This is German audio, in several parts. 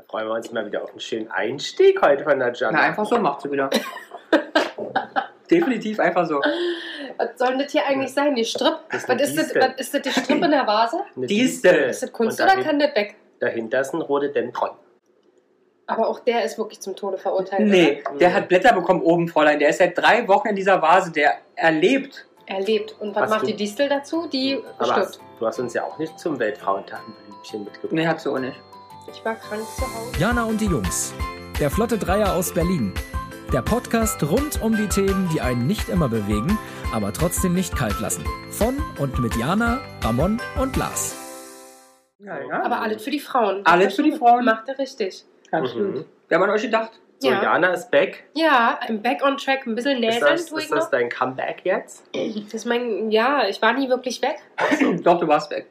Da freuen wir uns mal wieder auf einen schönen Einstieg heute von der Jana. Na, einfach so macht sie wieder. Definitiv einfach so. Was soll denn das hier eigentlich sein? Die Stripp? Das ist Was ist das, was ist das die Strippe in der Vase? Eine Distel. Ist das Kunst Und oder dahin- kann das weg? Dahinter ist ein Rhododendron. Aber auch der ist wirklich zum Tode verurteilt. Nee, oder? der hat Blätter bekommen oben, Fräulein. Der ist seit drei Wochen in dieser Vase. Der erlebt. Oder? Er lebt. Und was Hast macht du- die Distel dazu? Die Aber stirbt. hast, du hast uns ja auch nicht zum Weltfrauentag ein Blümchen mitgebracht. Nee, hat sie auch nicht. Ich war krank zu Hause. Jana und die Jungs. Der Flotte Dreier aus Berlin. Der Podcast rund um die Themen, die einen nicht immer bewegen, aber trotzdem nicht kalt lassen. Von und mit Jana, Ramon und Lars. Ja, ja. Aber alles für die Frauen. Alles für die Frauen. Macht er richtig. Absolut. Mhm. Wir haben an euch gedacht. So, Ja. Jana ist back. Ja, I'm back on track. Ein bisschen Ist näseln das, tue ich ist das noch. dein Comeback jetzt? Das ist mein, ja, ich war nie wirklich weg. Doch, du warst weg.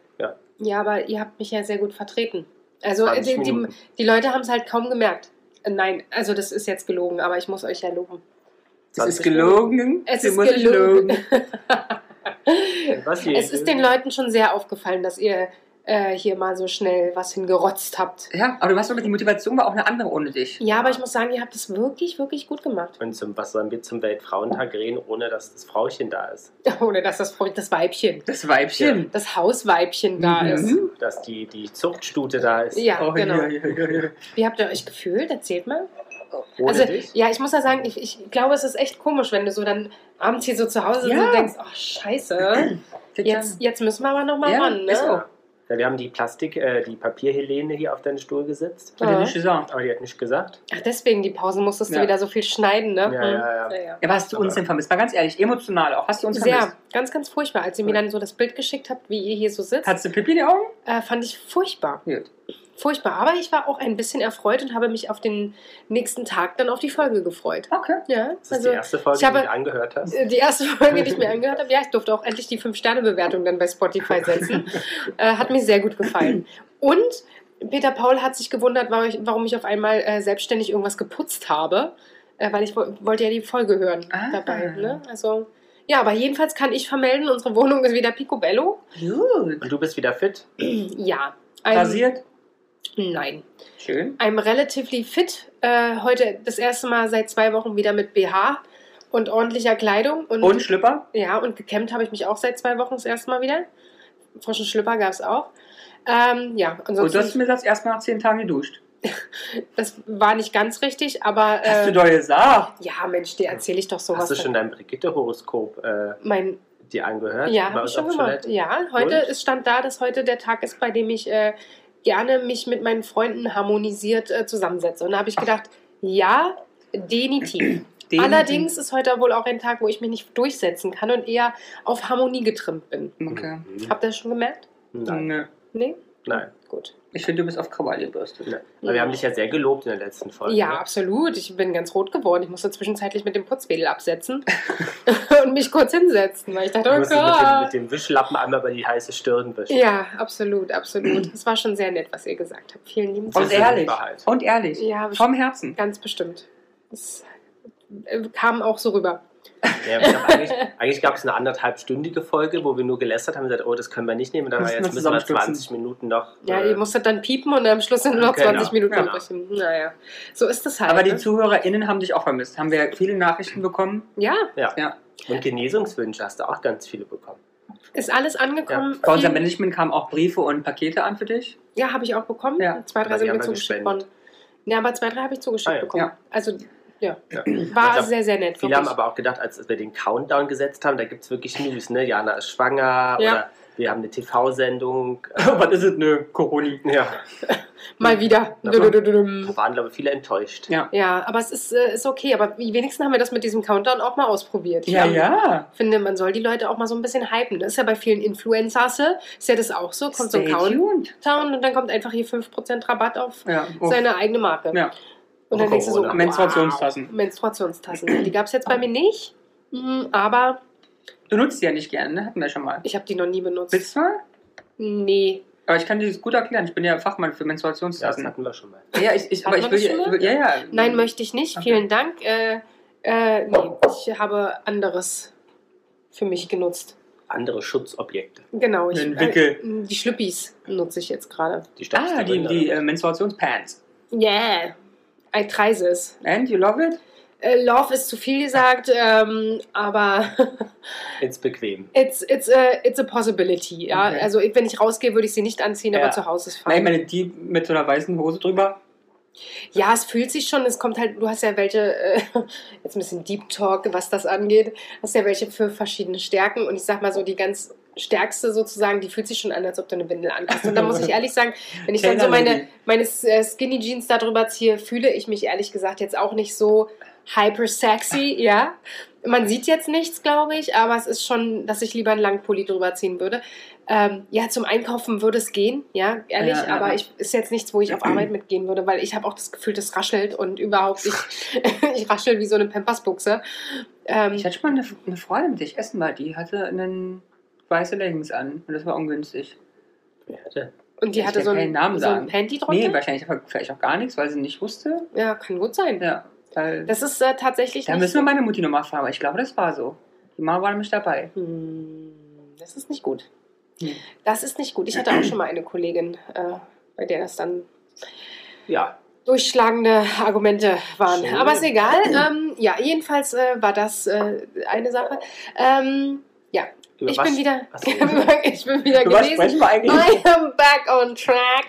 Ja, aber ihr habt mich ja sehr gut vertreten. Also 20 die, die, die Leute haben es halt kaum gemerkt. Äh, Nein, also das ist jetzt gelogen, aber ich muss euch ja loben. 20 ist gelogen. Es ist gelogen. Es ist den Leuten schon sehr aufgefallen, dass ihr äh, hier mal so schnell was hingerotzt habt. Ja, aber du hast wirklich, die Motivation war auch eine andere ohne dich. Ja, aber ich muss sagen, ihr habt es wirklich, wirklich gut gemacht. Und zum, was sollen wir zum Weltfrauentag reden, ohne dass das Frauchen da ist? Ohne dass das, das Weibchen, Das Weibchen. das Hausweibchen da Mhm. ist. Dass die, die Zuchtstute da ist? Ja, Oh, genau. ja, ja, ja, ja. Wie habt ihr euch gefühlt? Erzählt mal. Ohne also, dich? ja, ich muss ja sagen, ich, ich glaube, es ist echt komisch, wenn du so dann abends hier so zu Hause sitzt Ja. und denkst, ach, scheiße, jetzt, jetzt müssen wir aber nochmal Ja, ran, ne? Ja. Ja, wir haben die Plastik, äh, die Papierhelene hier auf deinen Stuhl gesetzt. Hat Ja. nicht gesagt. Aber die hat nicht gesagt. Ach, deswegen, die Pausen musstest du Ja. wieder so viel schneiden, ne? Ja, Mhm. ja, ja. ja. Ja, was hast du uns denn vermisst? Mal ganz ehrlich, emotional auch. Hast du uns Sehr, vermisst? ganz, ganz furchtbar. Als ihr mir dann so das Bild geschickt habt, wie ihr hier so sitzt, Hattest du Pipi in die Augen? äh, fand ich furchtbar. Gut. Furchtbar. Aber ich war auch ein bisschen erfreut und habe mich auf den nächsten Tag dann auf die Folge gefreut. Okay. Ja, Das ist also die erste Folge, ich habe- die du angehört hast. äh, die erste Folge, die ich mir angehört habe, ja, ich durfte auch endlich die 5-Sterne-Bewertung dann bei Spotify setzen. äh, hat mir sehr gut gefallen. Und Peter Paul hat sich gewundert, warum ich, warum ich auf einmal äh, selbstständig irgendwas geputzt habe, äh, weil ich wo- wollte ja die Folge hören Ah. dabei. Ne? Also, ja, aber jedenfalls kann ich vermelden, unsere Wohnung ist wieder picobello. Gut. Und du bist wieder fit? Ja. Ein, Rasiert? Nein. Schön. I'm relatively fit. Äh, heute das erste Mal seit zwei Wochen wieder mit BH und ordentlicher Kleidung. Und, Und Schlüpper? ja, und gekämmt habe ich mich auch seit zwei Wochen das erste Mal wieder. Frischen Schlüpper gab es auch. Ähm, ja, Und du hast ansonsten, mir das erst nach zehn Tagen geduscht. das war nicht ganz richtig, aber Hast du äh, doch gesagt. ja, Mensch, dir erzähle ich doch sowas. Hast du schon dein Brigitte-Horoskop äh, mein, dir angehört? ja, habe ich schon gemacht. Ja, heute ist stand da, dass heute der Tag ist, bei dem ich äh, gerne mich mit meinen Freunden harmonisiert äh, zusammensetze. Und da habe ich gedacht, ja, definitiv. Den- Allerdings ist heute wohl auch ein Tag, wo ich mich nicht durchsetzen kann und eher auf Harmonie getrimmt bin. Okay. Habt ihr das schon gemerkt? Nein. Nee? Nein. Gut. Ich finde, du bist auf Krawall gebürstet. Nein. Aber wir haben dich ja sehr gelobt in der letzten Folge. Ja, ne? absolut. Ich bin ganz rot geworden. Ich musste zwischenzeitlich mit dem Putzwedel absetzen und mich kurz hinsetzen, weil ich dachte, oh musst mit dem, Gott. mit dem Wischlappen einmal über die heiße Stirn wischen. Ja, absolut, absolut. Es war schon sehr nett, was ihr gesagt habt. Vielen lieben Und Das Dank. ehrlich. die Wahrheit. Und ehrlich. Ja, Vom Herzen. Ganz bestimmt. Es äh, kam auch so rüber. Ja, glaub, eigentlich eigentlich gab es eine anderthalbstündige Folge, wo wir nur gelästert haben und gesagt, oh, das können wir nicht nehmen. Und dann war jetzt müssen wir zusammenstürzen. 20 Minuten noch. Ja, äh, ihr musstet dann piepen und am Schluss sind nur noch Genau, 20 Minuten genau. übrig. Naja, so ist das halt. Aber die ne? ZuhörerInnen haben dich auch vermisst. Haben wir viele Nachrichten bekommen? ja, ja. Ja. Und Genesungswünsche hast du auch ganz viele bekommen. ist alles angekommen. Bei unserem Management kamen auch Briefe und Pakete an für dich. Ja, habe ich auch bekommen. Ja. Zwei, drei die sind mir zugeschickt worden. Ja, aber zwei, drei habe ich zugeschickt Ah, ja. bekommen. Ja. Also, ja, Ja. war Ich glaub, sehr, sehr nett. Viele haben aber auch gedacht, als wir den Countdown gesetzt haben, da gibt es wirklich News. Ne? Jana ist schwanger Ja. oder wir haben eine TV-Sendung. Was ist es? Nö, Coroni. Ja, Mal wieder. Da waren, glaube ich, viele enttäuscht. Ja. Ja, aber es ist, äh, ist okay. Aber wenigstens haben wir das mit diesem Countdown auch mal ausprobiert. Ich Ja, ja. finde, man soll die Leute auch mal so ein bisschen hypen. Das ist ja bei vielen Influencers, ist ja das auch so. Kommt so ein Stay Countdown tuned. und dann kommt einfach hier 5% Rabatt auf Ja. Seine eigene Marke. ja. Und dann denkst du so, Corona. Menstruationstassen. Wow, Menstruationstassen. Die gab es jetzt bei mir nicht, Mhm, aber Du nutzt die ja nicht gerne, ne? Hatten wir schon mal. ich habe die noch nie benutzt. Willst du mal? Nee. Aber ich kann dir das gut erklären. Ich bin ja Fachmann für Ja, das Menstruationstassen. hatten wir schon mal. Ja, ich, ich, aber ich will, das schon ich mal? will. Ja, ja. Nein, möchte ich nicht. Okay. Vielen Dank. Äh, äh, nee, ich habe anderes für mich genutzt. Andere Schutzobjekte. Genau. Ich. Äh, die Schlüppis nutze ich jetzt gerade. Die Ah, die, die äh, Menstruationspants. Yeah, I try this. And you love it? Äh, Love ist zu viel gesagt, ähm, aber Ist bequem. it's, it's, a, it's a possibility. Ja? Okay. Also wenn ich rausgehe, würde ich sie nicht anziehen, aber Ja. zu Hause ist Nein, ich fein. meine, die mit so einer weißen Hose drüber. Ja, es fühlt sich schon, es kommt halt, du hast ja welche, äh, jetzt ein bisschen Deep Talk, was das angeht, hast ja welche für verschiedene Stärken und ich sag mal so, die ganz stärkste sozusagen, die fühlt sich schon an, als ob du eine Windel anhast. Und da muss ich ehrlich sagen, wenn ich dann so meine, meine äh, Skinny Jeans da drüber ziehe, fühle ich mich ehrlich gesagt jetzt auch nicht so hyper sexy, ja. Man sieht jetzt nichts, glaube ich, aber es ist schon, dass ich lieber einen langen Pulli drüber ziehen würde. Ähm, ja, zum Einkaufen würde es gehen, ja, ehrlich, Ja, ja, aber ja. ich, ist jetzt nichts, wo ich auf Arbeit mitgehen würde, weil ich habe auch das Gefühl, das raschelt und überhaupt, ich, ich raschel wie so eine Pampasbuchse. Ähm, Ich hatte schon mal eine, eine Freundin, mit der ich essen war, die hatte einen weiße Leggings an und das war ungünstig. Wer hatte? und die ich hatte so keinen ein, Namen so ein. Panty drunter. Nee, wahrscheinlich vielleicht auch gar nichts, weil sie nicht wusste. ja, kann gut sein. Ja, weil Das ist äh, tatsächlich da müssen wir meine Mutti nochmal fragen, aber ich glaube, das war so. Die Mama war nämlich dabei. Hm, Das ist nicht gut. Hm. Das ist nicht gut. Ich hatte auch schon mal eine Kollegin, äh, bei der das dann Ja, durchschlagende Argumente waren. Schön. Aber ist egal. Ähm, ja, jedenfalls äh, war das äh, eine Sache. Ähm, ja, über ich was? bin wieder, so. ich bin wieder Über was gewesen. sprechen wir eigentlich? I am back on track.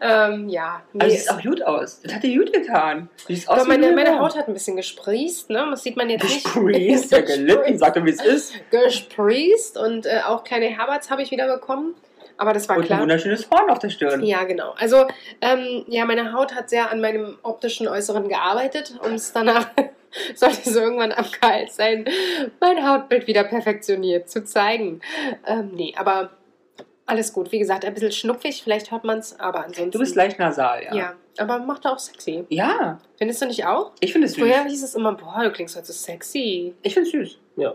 Ähm, ja, nee, Also, sie es- sieht auch gut aus. Das hat dir gut getan. Sie sieht aus aber meine, eine meine. Haut hat ein bisschen gesprießt, ne? Das sieht man jetzt nicht. Gesprießt, ja gelitten, sag doch, wie es ist. Gesprießt und äh, auch kleine Herberts habe ich wieder bekommen. Aber das war Und ein klar. wunderschönes Horn auf der Stirn. Ja, genau. Also, ähm, ja, meine Haut hat sehr an meinem optischen Äußeren gearbeitet und es danach sollte es irgendwann abgeheilt sein, mein Hautbild wieder perfektioniert zu zeigen. Ähm, nee, aber alles gut. Wie gesagt, ein bisschen schnupfig, vielleicht hört man es, aber ansonsten. Du bist leicht nasal, ja. Ja, aber macht auch sexy. Ja, Findest du nicht auch? ich finde es süß. Früher hieß es immer, boah, du klingst heute so sexy. Ich finde es süß. Ja.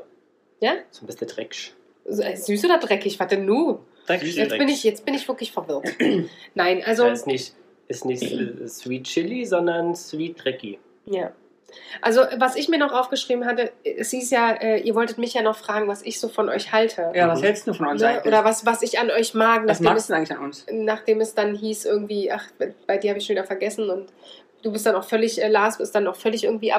Ja? So ein bisschen Drecksch. So, äh, Süß oder dreckig? Was denn nu? Drecksch. Jetzt bin ich, jetzt bin ich wirklich verwirrt. Nein, also. Das ist nicht, ist nicht äh, Sweet Chili, sondern Sweet Drecky. Ja. Also, was ich mir noch aufgeschrieben hatte, es hieß ja, äh, ihr wolltet mich ja noch fragen, was ich so von euch halte. Ja, was Mhm. hältst du von uns Ne? eigentlich? Oder was, was ich an euch mag, was nachdem magst es, du eigentlich an uns? nachdem es dann hieß, irgendwie, ach, bei dir habe ich schon wieder vergessen und du bist dann auch völlig, äh, Lars bist dann auch völlig irgendwie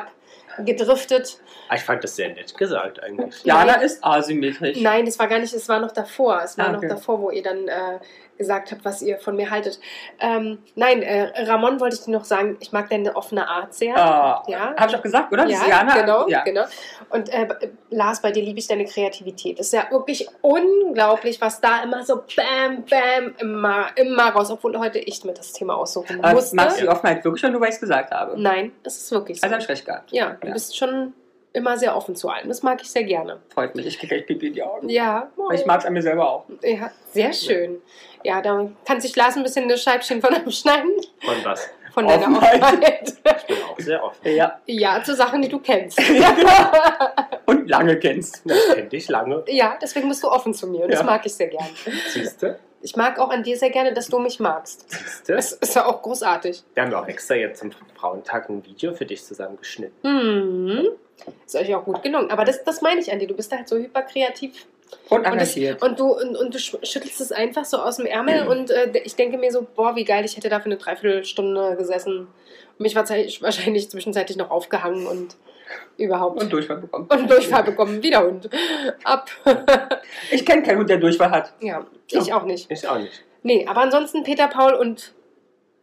abgedriftet. Ich fand das sehr nett gesagt eigentlich. Ja. Jana ist asymmetrisch. Nein, es war gar nicht, es war noch davor. Es war Ah, noch okay. davor, wo ihr dann äh, gesagt habt, was ihr von mir haltet. Ähm, nein, äh, Ramon wollte ich dir noch sagen, ich mag deine offene Art sehr. Ah, Ja. Hab ich auch gesagt, oder? Das Ja, Jana. genau, Ja. genau. Und äh, Lars, bei dir liebe ich deine Kreativität. Es ist ja wirklich unglaublich, was da immer so bam, bam, immer, immer raus, obwohl heute ich mir das Thema aussuchen Aber musste. magst du die Offenheit wirklich schon, nur weil ich es gesagt habe? Nein, es ist wirklich so. Also dann schlecht gehabt. ja, du Ja. bist schon immer sehr offen zu allem. Das mag ich sehr gerne. Freut mich, ich kriege gleich Pipi in die Augen. Ja, Ich mag es an mir selber auch. ja sehr schön. Ja, da kann sich Lars ein bisschen eine Scheibchen von abschneiden. Von was? Von deiner Offenheit. Offenheit. Ich bin auch sehr offen. Ja. ja, zu Sachen, die du kennst. Und lange kennst. Das kennt dich lange. ja, deswegen bist du offen zu mir und das Ja. mag ich sehr gerne. Siehste? Ich mag auch an dir sehr gerne, dass du mich magst. Siehste? Das ist ja auch großartig. Wir haben ja auch extra jetzt zum Frauentag ein Video für dich zusammengeschnitten. Hm. Ist euch auch gut gelungen. Aber das, das meine ich an dir. Du bist halt so hyperkreativ. Und Und, das, und, du, und, und du sch- schüttelst es einfach so aus dem Ärmel. Und äh, ich denke mir so, boah, wie geil, ich hätte da für eine Dreiviertelstunde gesessen. Und mich wahrscheinlich, wahrscheinlich zwischenzeitlich noch aufgehangen und überhaupt. Und Durchfall bekommen. und Durchfall bekommen. Wieder Hund. Ab. Ich kenne keinen Hund, der Durchfall hat. ja, ich auch nicht. Ich auch nicht. Nee, aber ansonsten Peter, Paul und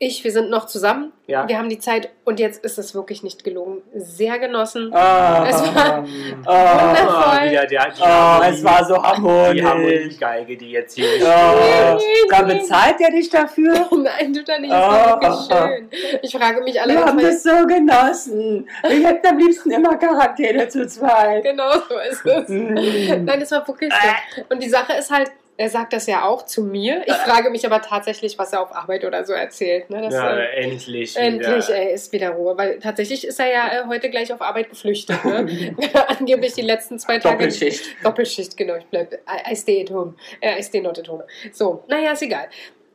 ich, wir sind noch zusammen. Ja. Wir haben die Zeit und jetzt ist es wirklich nicht gelogen. Sehr genossen. Ah, Es war- ah, Wundervoll. wieder der, die ah, es war so die harmonisch. Harmoniegeige, die jetzt hier Ah, steht. da bezahlt er dich dafür? Nein, tut er nicht. Das war Oh. wirklich schön. Ich frage mich Wir allerdings. haben das so genossen. Wir hätten am liebsten immer Charaktere zu zweit. Genau so ist es. Mm. Nein, es war wirklich so. Und die Sache ist halt, er sagt das ja auch zu mir. Ich frage mich aber tatsächlich, was er auf Arbeit oder so erzählt. Ne? Das, Ja, äh, endlich. Endlich, wieder. ey, ist wieder Ruhe. Weil tatsächlich ist er ja äh, heute gleich auf Arbeit geflüchtet. Ne? Angeblich die letzten zwei Tage. Doppelschicht. Doppelschicht, genau. Ich bleib. I, I stay at home. Äh, I stay not at home. So, naja, ist egal.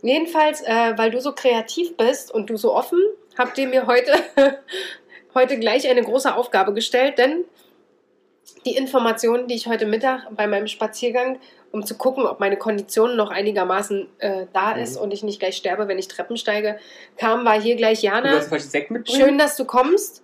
Jedenfalls, äh, weil du so kreativ bist und du so offen, habt ihr mir heute, heute gleich eine große Aufgabe gestellt, denn die Informationen, die ich heute Mittag bei meinem Spaziergang, um zu gucken, ob meine Kondition noch einigermaßen äh, da Mhm. ist und ich nicht gleich sterbe, wenn ich Treppen steige, kam, war hier gleich Du Jana. sollst vielleicht Sekt mitbringen? Schön, dass du kommst.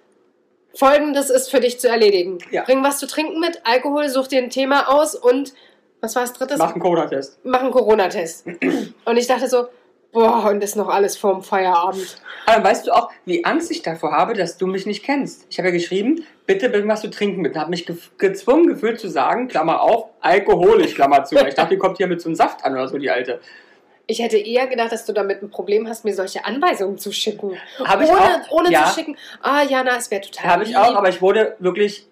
Folgendes ist für dich zu erledigen. Ja. Bring was zu trinken mit, Alkohol, such dir ein Thema aus und was war das drittes? Mach einen Corona-Test. Mach einen Corona-Test. und ich dachte so, boah, und ist noch alles vorm Feierabend. Aber weißt du auch, wie Angst ich davor habe, dass du mich nicht kennst? Ich habe ja geschrieben, bitte bring was zu trinken mit. Und habe mich ge gezwungen gefühlt zu sagen, Klammer auf, alkoholisch, Klammer zu. Ich dachte, die kommt hier mit so einem Saft an oder so, die alte. Ich hätte eher gedacht, dass du damit ein Problem hast, mir solche Anweisungen zu schicken. Habe ich ohne auch. ohne ja, zu schicken, ah Jana, es wäre total Habe ich auch, aber ich wurde wirklich,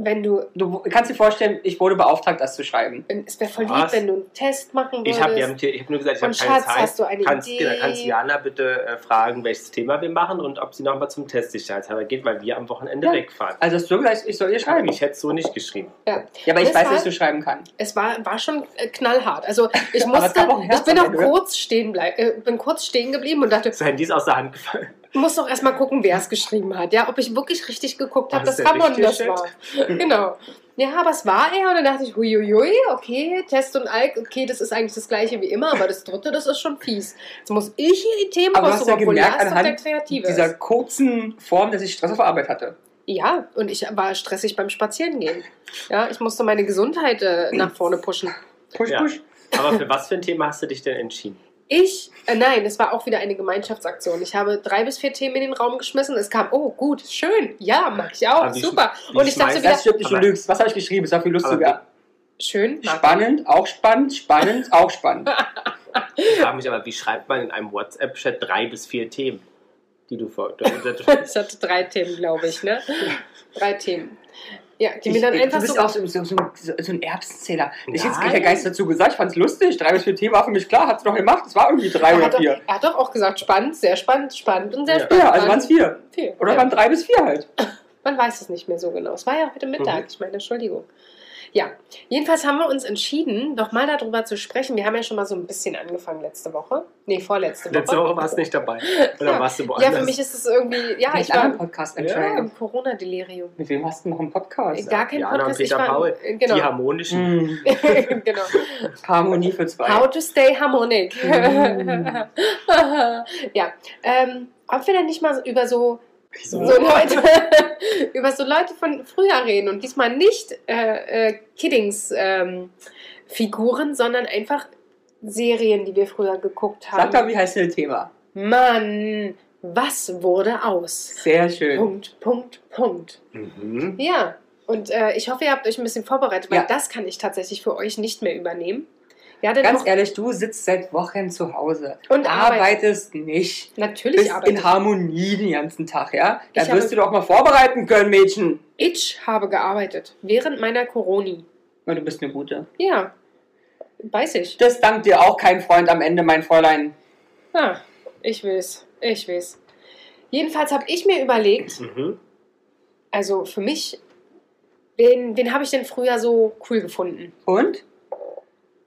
wenn du, du kannst dir vorstellen, ich wurde beauftragt, das zu schreiben. es wäre voll lieb, Was? wenn du einen Test machen würdest. Ich habe hab nur gesagt, ich habe keine Schatz, Zeit. hast du eine kannst, Idee? Genau, kannst Jana bitte äh, fragen, welches Thema wir machen und ob sie nochmal zum Test sicherheitshalber geht, weil wir am Wochenende Ja. wegfahren. Also hast du gesagt, ich soll ihr schreiben. Ich hätte es so nicht geschrieben. ja. Ja, aber ich weiß, dass du schreiben kann. Es war, war schon äh, knallhart. Also ich musste, ich bin auch oder? kurz stehen bleib, äh, bin kurz stehen geblieben und dachte, Das Handy ist aus der Hand gefallen. Ich muss doch erstmal gucken, wer es geschrieben hat. Ja, ob ich wirklich richtig geguckt habe, das Ramon das war. genau. Ja, aber es war er und dann dachte ich, huiuiui, okay, Test und Alk, okay, das ist eigentlich das gleiche wie immer, aber das dritte, das ist schon fies. Jetzt muss ich hier die Themen Aber hast ja obwohl gemerkt, doch der anhand Kreative dieser kurzen Form, dass ich Stress auf der Arbeit hatte. Ja, und ich war stressig beim Spazierengehen. Ja, ich musste meine Gesundheit äh, nach vorne pushen. Push, Ja. push. Aber für was für ein Thema hast du dich denn entschieden? Ich, äh, nein, es war auch wieder eine Gemeinschaftsaktion. Ich habe drei bis vier Themen in den Raum geschmissen. Es kam, oh, gut, schön, ja, mag ich auch, Aber wie super. wie Und ich dachte wieder, Das stimmt nicht, du Aber- lügst. Was habe ich geschrieben? Es war viel lustiger. schön, ich. Spannend, auch spannend, spannend, auch spannend. Ich frage mich aber, wie schreibt man in einem WhatsApp-Chat drei bis vier Themen, die du vor. Ich hatte drei Themen, glaube ich, ne? Drei Themen. Ja, die mir dann Ich- einfach du bist so. auch so, so, so, ein Erbsenzähler. Ich hätte kein Geist dazu gesagt, ich fand es lustig. Drei bis vier Themen war für mich klar, hat es doch gemacht. Es war irgendwie drei er, oder hat doch, vier. er hat doch auch gesagt, spannend, sehr spannend, spannend und sehr Ja. spannend. Ja, also waren es vier. vier. Oder ja. waren drei bis vier halt. Man weiß es nicht mehr so genau. Es war ja heute Mittag, Mhm. ich meine, Entschuldigung. Ja, jedenfalls haben wir uns entschieden, doch mal darüber zu sprechen. Wir haben ja schon mal so ein bisschen angefangen letzte Woche. Nee, vorletzte Woche. Letzte Woche warst du nicht dabei. Oder Ja. warst du woanders? Ja, für mich ist es irgendwie, ja, ich war einen Podcast ja, im Corona-Delirium. Mit wem hast du noch einen Podcast? Gar kein und Podcast. Ich Peter war, Paul. genau. Die harmonischen. Hm, genau. Harmonie für zwei. How to stay harmonic. Mm. ja, ähm, ob wir denn nicht mal über so, Wieso? so Leute, über so Leute von früher reden und diesmal nicht äh, äh, Kiddings ähm, Figuren, sondern einfach Serien, die wir früher geguckt Sag mal, haben. wie heißt das Thema? Mann, was wurde aus? Sehr schön. Punkt, Punkt, Punkt. Mhm. Ja, und äh, ich hoffe, ihr habt euch ein bisschen vorbereitet, weil Ja. das kann ich tatsächlich für euch nicht mehr übernehmen. Ja, denn Ganz ehrlich, du sitzt seit Wochen zu Hause. Und arbeitest nicht. natürlich Bist arbeite in Harmonie den ganzen Tag, ja? Da Ich wirst du doch mal vorbereiten können, Mädchen. Ich habe gearbeitet während meiner Coroni. Na, du bist eine gute. Ja, weiß ich. Das dankt dir auch kein Freund am Ende, mein Fräulein. Ah, ich will's. Ich will's. Jedenfalls habe ich mir überlegt, Mhm. also für mich, wen, wen habe ich denn früher so cool gefunden? Und?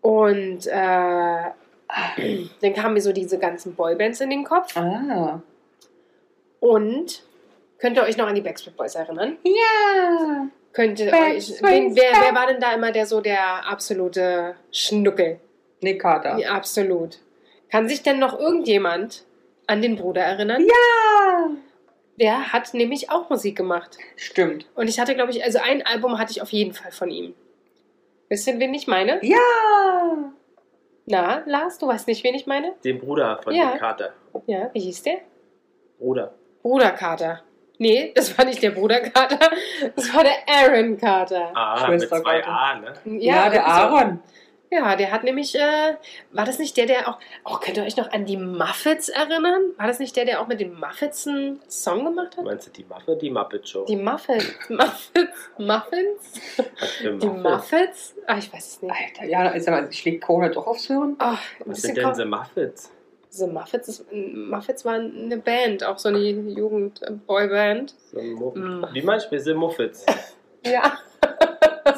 Und äh, dann kamen mir so diese ganzen Boybands in den Kopf. Ah. Und könnt ihr euch noch an die Backstreet Boys erinnern? Ja. Könnt ihr Backstreet euch, wen, wer, wer war denn da immer der so der absolute Schnuckel? Nick Carter. Ja, absolut. Kann sich denn noch irgendjemand an den Bruder erinnern? Ja. Der hat nämlich auch Musik gemacht. Stimmt. Und ich hatte, glaube ich, also ein Album hatte ich auf jeden Fall von ihm. Wisst ihr, wen ich meine? Ja. Na, Lars, du weißt nicht, wen ich meine? Den Bruder von Ja. dem Kater. Ja, wie hieß der? Bruder. Bruder Carter. Nee, das war nicht der Bruder Carter, das war der Aaron Carter. Ah, Schwester mit zwei Kater. A, ne? Ja, der irgendwie so. Aaron. Ja, der hat nämlich, äh, war das nicht der, der auch, oh, könnt ihr euch noch an die Muffets erinnern? War das nicht der, der auch mit den Muffets einen Song gemacht hat? Meinst du die Muffet, die Muppet Show? Die Muffets, Muffets, Muffins? Die Muffet? Muffets? Ah, ich weiß es nicht. Alter, ja, sag mal, schlägt Corona doch aufs Hören? Oh, ein Was sind denn The Muffets? The Muffets, ist, Muffets waren eine Band, auch so eine Jugend-Boyband. Mm. Wie manchmal The Muffets. Ja,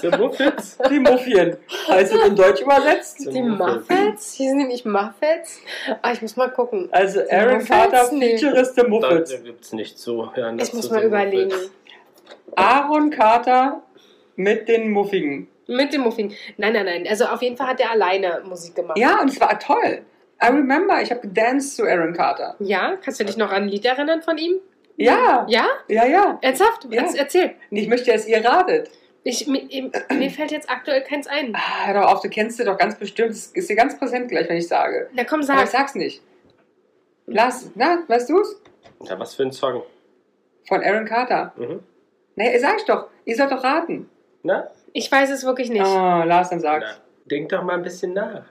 The Muffets? Die Muffien. Heißt es in Deutsch übersetzt? The die Muffets? Hießen die nicht Muffets? Ah, ich muss mal gucken. Also Aaron Muffets? Carter Nee. Feature ist The Da Muffets. gibt es nicht so. Ja, Ich muss mal überlegen. Muffets. Aaron Carter mit den Muffigen. Mit dem Muffin. Nein, nein, nein. Also auf jeden Fall hat er alleine Musik gemacht. Ja, und es war toll. I remember, ich habe gedanced zu Aaron Carter. Ja? Kannst du dich noch an ein Lied erinnern von ihm? Ja, Ja? ja, ja. Ernsthaft? Ja. Erz- Erzähl. Ich möchte, dass ihr ratet. Ich, mir, mir fällt jetzt aktuell keins ein. Ah, hör doch auf, du kennst sie doch ganz bestimmt. Das ist dir ganz präsent gleich, wenn ich sage. Na komm, Aber ich sag. sag's nicht. Lass, na, weißt du's? Ja, was für ein Song. Von Aaron Carter. Mhm. Nee, sag ich doch. Ihr sollt doch raten. Na? Ich weiß es wirklich nicht. Ah, Lars, dann sag's. Na, denk doch mal ein bisschen nach.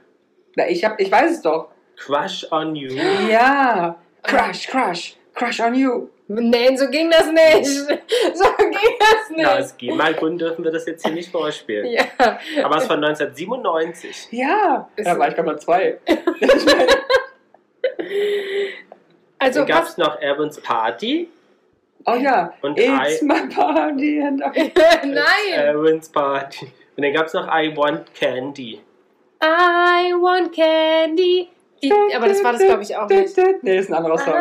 Na, ich, hab, ich weiß es doch. Crush on You. Ja. Crush, crush, crush on you. Nein, so ging das nicht. So ging das nicht. Na, aus GEMA-Gründen dürfen wir das jetzt hier nicht vorspielen. ja. Aber es ist von 1997. Ja. Ist- Da war ich gerade mal zwei. Also Dann gab es noch Evans Party. Oh ja. Und It's I- my party and I... Nein. Evans Party. Und dann gab es noch I Want Candy. I want candy. Die, aber das war das, glaube ich, auch nicht. Nee, ist ein anderer Song.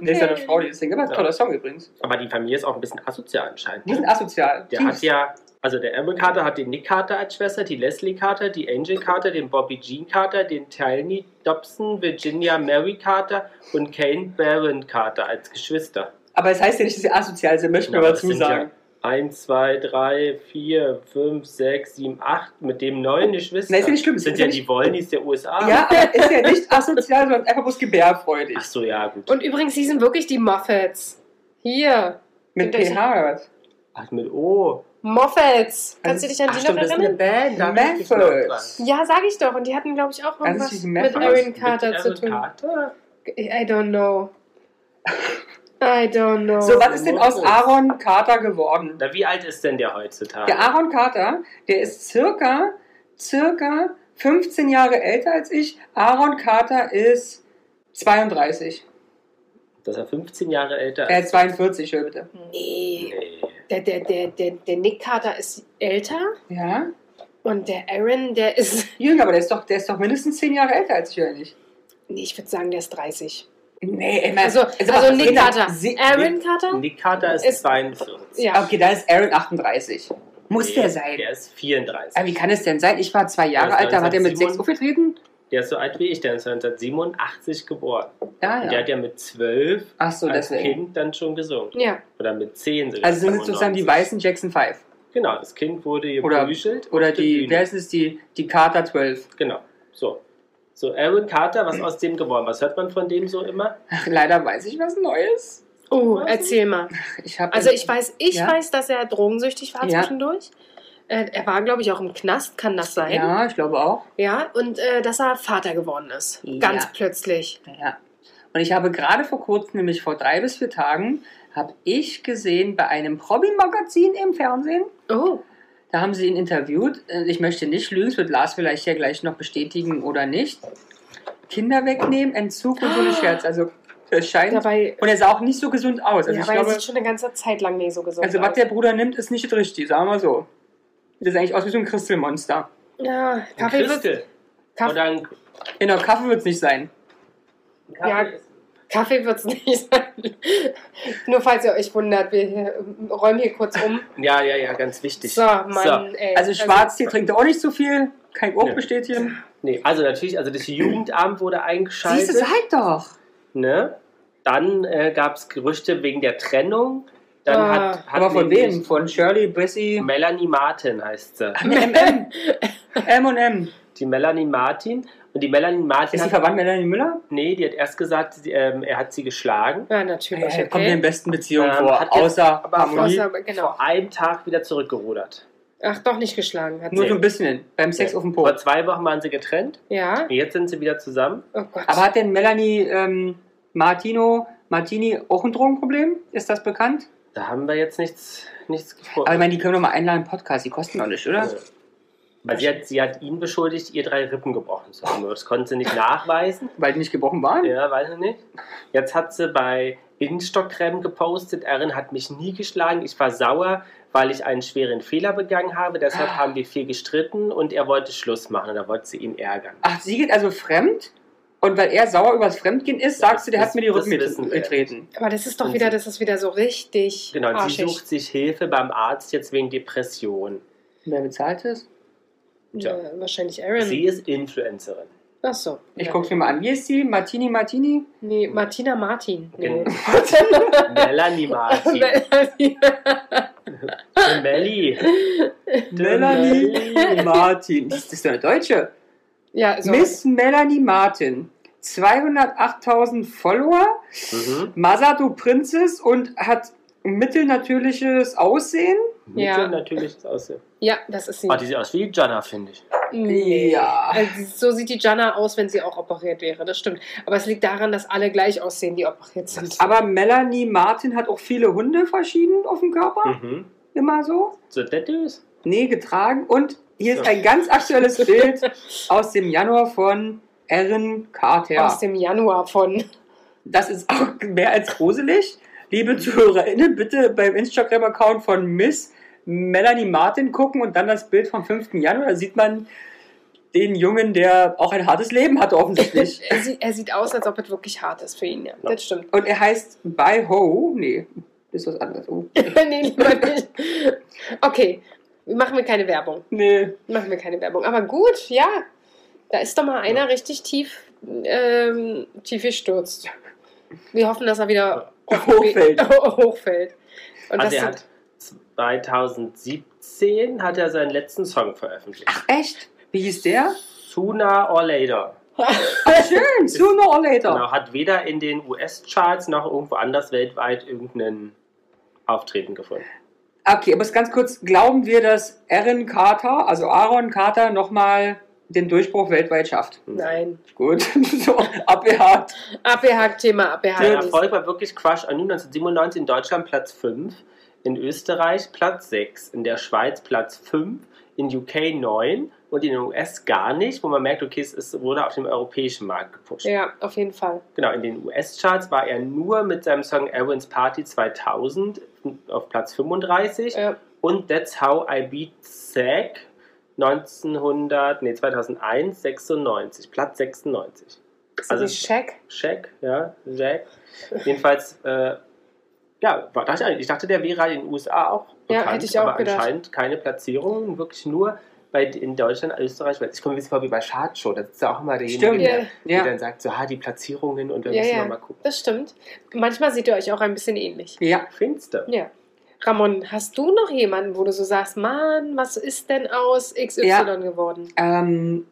Nee, ist ja eine. Frau, die das singt. Aber ein Ja. toller Song übrigens. Aber die Familie ist auch ein bisschen asozial anscheinend. Die sind Ne? asozial. Der Tief. hat ja, also der Amber Carter hat den Nick Carter als Schwester, die Leslie Carter, die Angel Carter, den Bobby Jean Carter, den Tiny Dobson, Virginia Mary Carter und Kane Baron Carter als Geschwister. Aber es heißt ja nicht, dass sie asozial sind, möchten wir Aber aber es sind zusagen. Ja 1, 2, 3, 4, 5, 6, 7, 8 mit dem neuen Geschwister. Nein, ist ja nicht schlimm, Das ist sind ja ja nicht- die Wollnies der USA. Ja, aber ist ja nicht asozial, sondern einfach bloß gebärfreudig. Ach so, ja, gut. Und übrigens, die sind wirklich die Muffets. Hier. Mit PH oder was? Ach, mit O. Muffets. Kannst du dich an die noch das ist eine erinnern? Band. Methods. Ja, sag ich doch. Und die hatten, glaube ich, auch Also irgendwas diese mit Muffets? Aaron Carter zu tun. Carter? I don't know. I don't know. So, was ist denn aus Aaron Carter geworden? Na, wie alt ist denn der heutzutage? Der Aaron Carter, der ist circa, circa 15 Jahre älter als ich. Aaron Carter ist 32. Dass er 15 Jahre älter Äh, ist. 42, hör bitte. Nee. Nee. Der, der, der, der, der Nick Carter ist älter Ja? und der Aaron, der ist. Jünger, aber der ist doch, der ist doch mindestens 10 Jahre älter als ich, oder nicht? Nee, ich würde sagen, der ist 30. Nee, meine, Also, also also Nick Carter. Sie- Aaron Carter? Nick Carter ist, Ist- 42. Ja. Okay, da ist Aaron 38. Muss Nee, der sein. Der ist 34. Aber wie kann es denn sein? Ich war zwei Jahre ist alt, da war der mit 1987. sechs aufgetreten? Der ist so alt wie ich, der ist 1987 geboren. Ja, Und der hat ja mit 12 Ach so, als deswegen. Kind dann schon gesungen. Ja. Oder mit 10 sogar. Also sind es sozusagen die weißen Jackson 5. Genau, das Kind wurde Oder- geprügelt. Oder auf der die, wer heißt es, die, die Carter 12. Genau, so. So, Aaron Carter, was aus dem geworden? Was hört man von dem so immer? Ach, leider weiß ich was Neues. Oh, erzähl mal. Ich Also ich weiß, ich Ja? weiß, dass er drogensüchtig war Ja. zwischendurch. Äh, er war, glaube ich, auch im Knast, kann das sein? Ja, ich glaube auch. Ja, und äh, dass er Vater geworden ist. Ja. Ganz plötzlich. Ja. Und ich habe gerade vor kurzem, nämlich vor drei bis vier Tagen, habe ich gesehen bei einem Hobby-Magazin im Fernsehen. Oh, Da haben sie ihn interviewt. Äh, Ich möchte nicht lügen, das wird Lars vielleicht ja gleich noch bestätigen oder nicht. Kinder wegnehmen, Entzug und so eine Scherz. Also es scheint. dabei, Und er sah auch nicht so gesund aus. Also ich dabei glaube, sieht schon eine ganze Zeit lang nicht so gesund also was aus. der Bruder nimmt, ist nicht richtig, sagen wir mal so. Das sieht eigentlich aus wie so ein Christelmonster. Ja, Ein Kaffee wird, Christel. Kaffee, Oder ein In der Kaffee wird es nicht sein. Ja. Kaffee wird's nicht sein. Nur falls ihr euch wundert, wir hier, äh, räumen hier kurz um. ja, ja, ja, ganz wichtig. So, Mann, ey. Also Schwarztee trinkt er auch nicht so viel. Kein Obst bestätigen. Nee, also natürlich, also das Jugendamt wurde eingeschaltet. Siehst du, sag doch. Ne? Dann äh, gab es Gerüchte wegen der Trennung. Dann Ah. hat, hat Aber von wem? Von Shirley, Bessie, Melanie Martin heißt sie. M&M. M&M. Die Melanie Martin. Und die Melanie Martin Ist sie verwandt mit Melanie Müller? nee, die hat erst gesagt, sie, ähm, er hat sie geschlagen. ja, natürlich. Ja, kommt in den Okay. besten Beziehungen Ähm, vor. hat jetzt Außer aber Harmonie. Außer, genau. Vor einem Tag wieder zurückgerudert. Ach, doch nicht geschlagen hat Nur so ein bisschen. Beim Sex auf dem Po. Vor zwei Wochen waren sie getrennt. Ja? Und jetzt sind sie wieder zusammen. Oh Gott. Aber hat denn Melanie ähm, Martino, Martini auch ein Drogenproblem? Ist das bekannt? Da haben wir jetzt nichts, nichts Aber gefunden. ich meine, die können doch mal einladen im Podcast. Die kosten doch nicht, oder? Also, Weil sie hat, sie hat ihn beschuldigt, ihr drei Rippen gebrochen zu haben. Das konnte sie nicht nachweisen. Weil die nicht gebrochen waren? Ja, weiß ich nicht. Jetzt hat sie bei Instagram gepostet, Erin hat mich nie geschlagen. Ich war sauer, weil ich einen schweren Fehler begangen habe. Deshalb haben wir viel gestritten und er wollte Schluss machen. Und da wollte sie ihn ärgern. Ach, sie geht also fremd? Und weil er sauer übers Fremdgehen ist, sagst du, der Das- hat mir die Rücken getreten. Aber das ist doch wieder, das ist wieder so richtig Genau, und sie arschig. sucht sich Hilfe beim Arzt jetzt wegen Depression. Wer bezahlt es? Ja, wahrscheinlich Aaron. Sie ist Influencerin. Ach so. Ich ja. guck's mir mal an. Wie ist sie? Martini Martini? Nee, Martina Martin. Nee. Melanie Martin. Melly. Melanie Martin. Das ist doch eine Deutsche. ja, so. Miss Melanie Martin. 208.000 Follower. Mhm. Masato Princess und hat mittelnatürliches Aussehen. Ja. Ja. natürlich das aussehen. Ja, das ist sie. Oh, die sieht aus wie Jana, finde ich. Nee. Ja. Also, so sieht die Jana aus, wenn sie auch operiert wäre. Das stimmt. Aber es liegt daran, dass alle gleich aussehen, die operiert sind. Aber Melanie Martin hat auch viele Hunde verschieden auf dem Körper. Mhm. Immer so. So Tattoos? Nee, getragen. Und hier ist ein ganz aktuelles Bild aus dem Januar von Erin Carter. Aus dem Januar von. Das ist auch mehr als gruselig. Liebe ZuhörerInnen, bitte beim Instagram-Account von Miss Melanie Martin gucken und dann das Bild vom 5. Januar. Da sieht man den Jungen, der auch ein hartes Leben hatte, offensichtlich. er, sieht, er sieht aus, als ob es wirklich hart ist für ihn. Ja, das stimmt. und er heißt By Ho. Nee, ist was anderes. Oh. nee, lieber nicht. Okay, machen wir keine Werbung. Nee. Machen wir keine Werbung. Aber gut, ja. Da ist doch mal einer richtig tief, ähm, tief gestürzt. Wir hoffen, dass er wieder Hochfällt. hochfällt. Und Also das er hat 2017 hat er seinen letzten Song veröffentlicht. Echt? Wie hieß der? Sooner or Later. Ach, schön. Sooner or later. Genau, hat weder in den US-Charts noch irgendwo anders weltweit irgendeinen Auftreten gefunden. Okay, aber ganz kurz, glauben wir, dass Erin Carter, also Aaron Carter, nochmal den Durchbruch weltweit schafft? Nein. Gut, so abgehakt. Abgehakt, Thema Der abgehakt. Erfolg war wirklich Crush Anu 1997 in Deutschland Platz 5, in Österreich Platz 6, in der Schweiz Platz 5, in UK 9 und in den US gar nicht, wo man merkt, okay, es ist, wurde auf dem europäischen Markt gepusht. Ja, auf jeden Fall. Genau, in den US-Charts war er nur mit seinem Song Aaron's Party 2000 auf Platz 35 Ja. und That's How I Beat Zack 1900, nee, 2001, 96, Platz 96. Ist das Also- Shaq? Shaq, ja, Jack. Jedenfalls, äh, ja, dachte ich, ich dachte, der wäre in den USA auch Ja, bekannt, hätte ich auch aber gedacht. anscheinend keine Platzierung, wirklich nur bei, in Deutschland, Österreich. Weil Ich komme ein bisschen vor wie bei Chartshow, das ist ja auch immer derjenige, Stimmt. der, Ja. der Ja. dann sagt, so, ha, die Platzierungen und wir Ja, müssen ja. noch mal gucken. Das stimmt. Manchmal seht ihr euch auch ein bisschen ähnlich. Ja. Findest Ja. Ramon, hast du noch jemanden, wo du so sagst, Mann, was ist denn aus XY Ja. geworden? Ähm,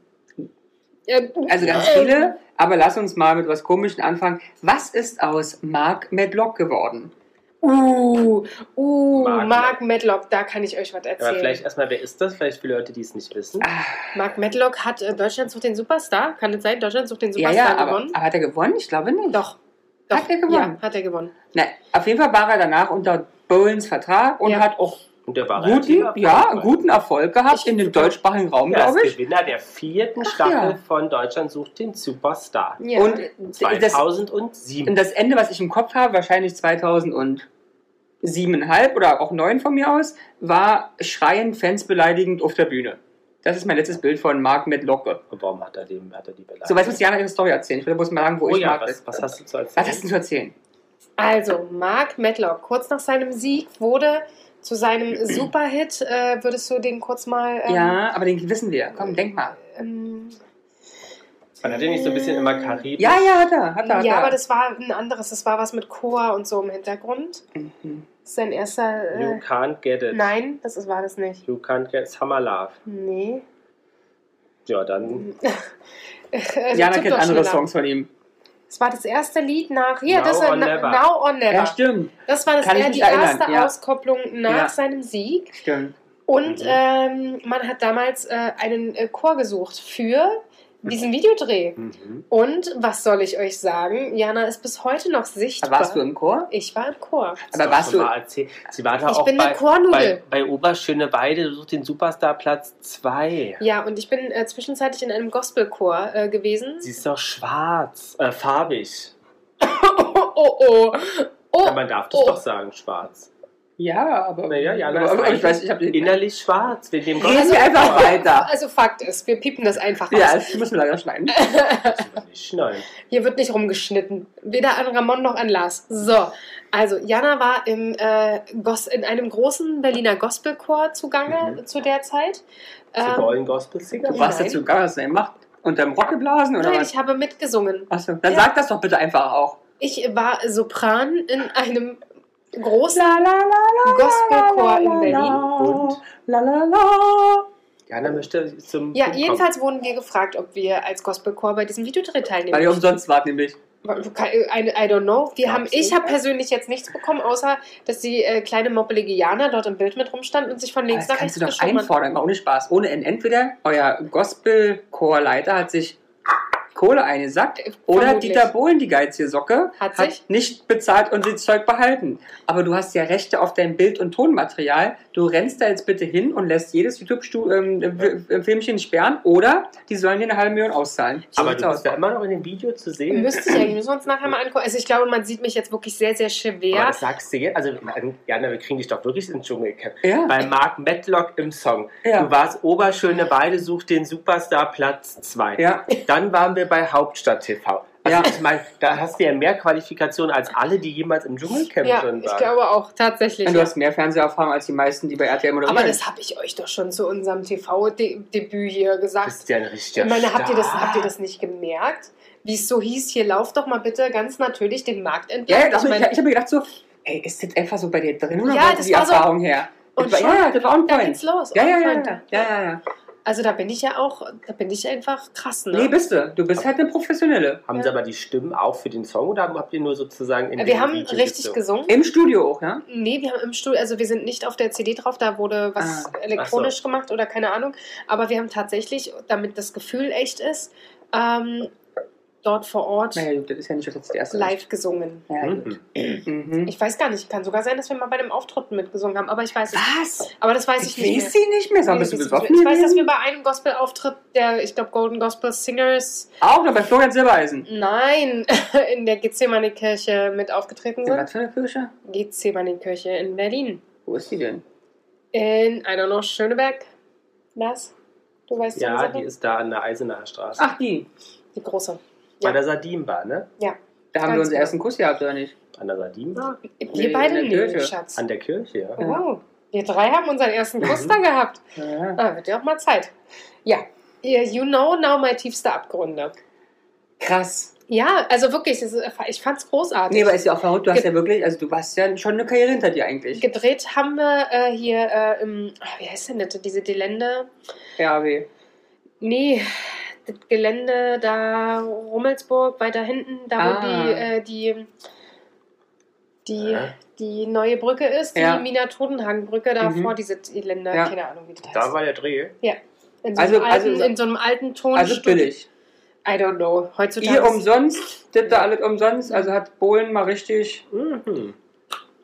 also ganz ähm, viele, aber lass uns mal mit was Komischem anfangen. Was ist aus Mark Medlock geworden? Uh, uh, Mark Mark, Medlock, da kann ich euch was Aber erzählen. vielleicht erstmal, wer ist das? Vielleicht für Leute, die es nicht wissen. Ah, Mark Medlock hat äh, Deutschland sucht den Superstar. Kann es sein? Deutschland sucht den ja, Superstar ja, aber, gewonnen? aber hat er gewonnen? Ich glaube nicht. Doch. Doch. Hat er gewonnen? Ja, hat er gewonnen. Nein, auf jeden Fall war er danach unter Bowens Vertrag und Ja. hat auch Und der war guten, ja, guten Erfolg gehabt Ich- in dem deutschsprachigen Raum, Ja, glaube ich. Gewinner der vierten Ach, Staffel ja. von Deutschland sucht den Superstar. Ja. Und das, 2007. und das Ende, was ich im Kopf habe, wahrscheinlich 2007,5 oder auch 9 von mir aus, war schreiend, Fans beleidigend auf der Bühne. Das ist mein letztes Bild von Mark Medlocke. Und warum hat er, dem, hat er die beleidigt? So, weißt du, was Jana ihre Story erzählen? Ich will bloß mal sagen, wo oh ich ja, Mark was, was hast du zu Was erzählen? hast du zu erzählen? Also, Mark Medlock, kurz nach seinem Sieg wurde zu seinem Superhit, äh, würdest du den kurz mal. Ähm, Ja, aber den wissen wir. Komm, denk mal. Ähm, Man hat ja nicht so ein bisschen immer Karibik. Ja, ja, hat er. Hat er, hat ja, er. aber das war ein anderes. Das war was mit Chor und so im Hintergrund. Mhm. Das ist sein erster. You Äh, can't get it. nein, das ist, war das nicht. You can't get Summer Love. Nee. Ja, dann Jana kennt andere. Songs von ihm. Das war das erste Lied nach. Hier, Now das Never. Now or Never. Ja, stimmt. das war das Kann eher die erinnern, erste ja. Auskopplung nach Ja. seinem Sieg. Stimmt. Und Mhm. ähm, man hat damals äh, einen äh, Chor gesucht für diesen Videodreh. mhm. Und was soll ich euch sagen? Jana ist bis heute noch sichtbar. Aber warst du im Chor? Ich war im Chor. Aber du warst du- Mal erzählt. Sie war da Ich auch bin bei, bei, bei Oberschöneweide, du suchst den Superstar Platz 2. Ja, und ich bin äh, zwischenzeitlich in einem Gospelchor äh, gewesen. Sie ist doch schwarz, äh, farbig. Oh, oh, oh. Ja, man darf das oh. doch sagen, schwarz. Ja, aber. Naja, Jana aber, aber ich weiß, ich habe innerlich schwarz. Wegen dem Reden wir einfach weiter. Also Fakt ist, wir piepen das einfach Ja, aus. das müssen wir leider schneiden. Nicht schneiden. Hier wird nicht rumgeschnitten. Weder an Ramon noch an Lars. So, also Jana war im, äh, Gos in einem großen Berliner Gospelchor zugange Mhm. zu der Zeit. Zu Ähm, Golden Gospel Singer? Du warst dazu gar was denn gemacht? Unterm Rock geblasen oder nein, was? ich habe mitgesungen. Achso, dann Ja. sag das doch bitte einfach auch. Ich war Sopran in einem großen La la la Gospelchor in Berlin. Und? La la la. Jana möchte zum Ja, Punkt jedenfalls wurden wir gefragt, ob wir als Gospelchor bei diesem Videodreh teilnehmen. Weil ihr umsonst wart nämlich. I, I don't know. Wir haben, ich habe persönlich jetzt nichts bekommen, außer dass die äh, kleine moppelige Jana dort im Bild mit rumstand und sich von links Das nach kannst rechts du doch einfordern, mal ohne Spaß. Ohne N. Entweder euer Gospelchorleiter hat sich Kohle eingesackt oder Vermutlich. Dieter Bohlen, die geizige Socke, Hat sich? nicht bezahlt und das Zeug behalten. Aber du hast ja Rechte auf dein Bild- und Tonmaterial. Du rennst da jetzt bitte hin und lässt jedes YouTube-Filmchen sperren oder die sollen dir eine halbe Million auszahlen. So Aber du aus. bist ja immer noch in dem Video zu sehen. Müsste ich eigentlich, müssen wir uns nachher mal angucken. Also ich glaube, man sieht mich jetzt wirklich sehr, sehr Aber schwer. das sagst du jetzt, also Jana, wir kriegen dich doch wirklich ins Dschungelcamp. Ja. Bei Mark Matlock im Song. Ja. Du warst Oberschöneweide, sucht den Superstar Platz 2. Ja. Dann waren wir bei Hauptstadt TV. Also Ja. ich meine, da hast du ja mehr Qualifikationen als alle, die jemals im Dschungelcamp Ja, drin ich waren. glaube auch, tatsächlich. Und du hast mehr Fernseherfahrung als die meisten, die bei RTL moderieren. Aber das habe ich euch doch schon zu unserem TV-Debüt hier gesagt. bist ja ein richtiger Ich meine, habt ihr, das, Star. habt ihr das nicht gemerkt? Wie es so hieß, hier lauft doch mal bitte ganz natürlich den Markt ja, entlang. ja, das, ich ich, ich habe mir gedacht so, ey, ist das einfach so bei dir drin oder Ja, wo das die war so- Erfahrung her? Und Das war, schon, ja, das war on da point. geht's los. Ja, ja, ja, ja, ja, ja, ja. Also da bin ich ja auch, da bin ich einfach krass, ne? Nee, bist du. Du bist halt eine Professionelle. Haben Ja. Sie aber die Stimmen auch für den Song oder habt ihr nur sozusagen in wir dem haben Video richtig gesungen? gesungen. Im Studio auch, ja? Nee, wir haben im Studio, also wir sind nicht auf der CD drauf, da wurde was Ah, elektronisch ach gemacht oder keine Ahnung. Aber wir haben tatsächlich, damit das Gefühl echt ist, ähm, dort vor Ort Naja, gut, das ist ja nicht das erste. live gesungen. Ja, gut. Mhm. Mhm. Ich weiß gar nicht, kann sogar sein, dass wir mal bei einem Auftritt mitgesungen haben, aber ich weiß es Was? Aber das weiß ich, Ich nicht weiß mehr. sie nicht mehr. Sag, Nee, ich weiß, dass wir gewesen? bei einem Gospel-Auftritt, der, ich glaube, Golden Gospel Singers, Auch noch bei Florian Silbereisen. nein, in der Gethsemane-Kirche mit aufgetreten In sind. was für eine Kirche? Gethsemane-Kirche in Berlin. Wo ist die denn? In, I don't know, Schöneberg. Das? Du weißt Ja, die ist da an der Eisenacher Straße. Ach, die. Die große. Bei ja. der Sardinenbar, ne? Ja. Da haben wir unseren ersten Kuss gehabt, oder nicht? An der Sardinenbar? Wir Nee, beide in der nicht, Kirche. Schatz. An der Kirche, ja. Oh, wir drei haben unseren ersten Kuss Mhm. da gehabt. Ja. Ah, wird ja auch mal Zeit. Ja. You know now my tiefste Abgründe. Krass. Ja, also wirklich, ich fand's großartig. Nee, aber ist ja auch verrückt, du hast Ge- ja wirklich, also du hast ja schon eine Karriere hinter dir eigentlich. Gedreht haben wir äh, hier äh, im, ah, wie heißt denn das, diese Gelände? RAW. Nee, das Gelände da Rummelsburg, weiter hinten, da Ah. wo die, äh, die, die, Ja. die neue Brücke ist, die Ja. Mina-Totenhagen-Brücke, davor Mhm. dieses Gelände, Ja. keine Ahnung, wie das heißt. Da war der Dreh. in, so Also- einem alten, also- in so einem alten Tonstudio. Also billig. I don't know. Heutzutage ist- umsonst, das da alles umsonst, also hat Bohlen mal richtig. Mhm.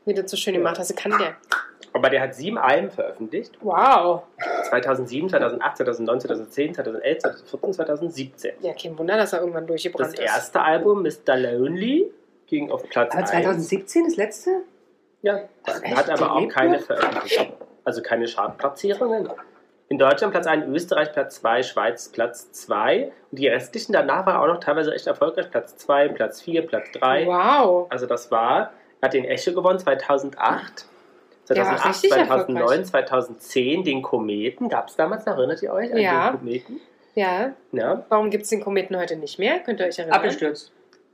wie du so schön gemacht hast, kann der. Aber der hat sieben Alben veröffentlicht. Wow. 2007, 2008, 2009, 2010, 2011, 2014, 2017. Ja, kein Wunder, dass er irgendwann Das durchgebrannt ist. erste Album, Mr. Lonely, ging auf Platz Aber 1. 2017 das letzte? Ja, echt? hat aber auch keine? Veröffentlichung. Also keine Chartplatzierungen. In Deutschland Platz 1, Österreich Platz 2, Schweiz Platz 2. Und die restlichen danach waren auch noch teilweise echt erfolgreich. Platz 2, Platz 4, Platz 3. Wow. Also das war, er hat den Echo gewonnen 2008. Der war 2008, richtig 2009, erfolgreich. 2010 den Kometen. Gab es damals, erinnert ihr euch an Ja. den Kometen? Ja. Ja, Warum gibt es den Kometen heute nicht mehr? Könnt ihr euch erinnern? Abgestürzt.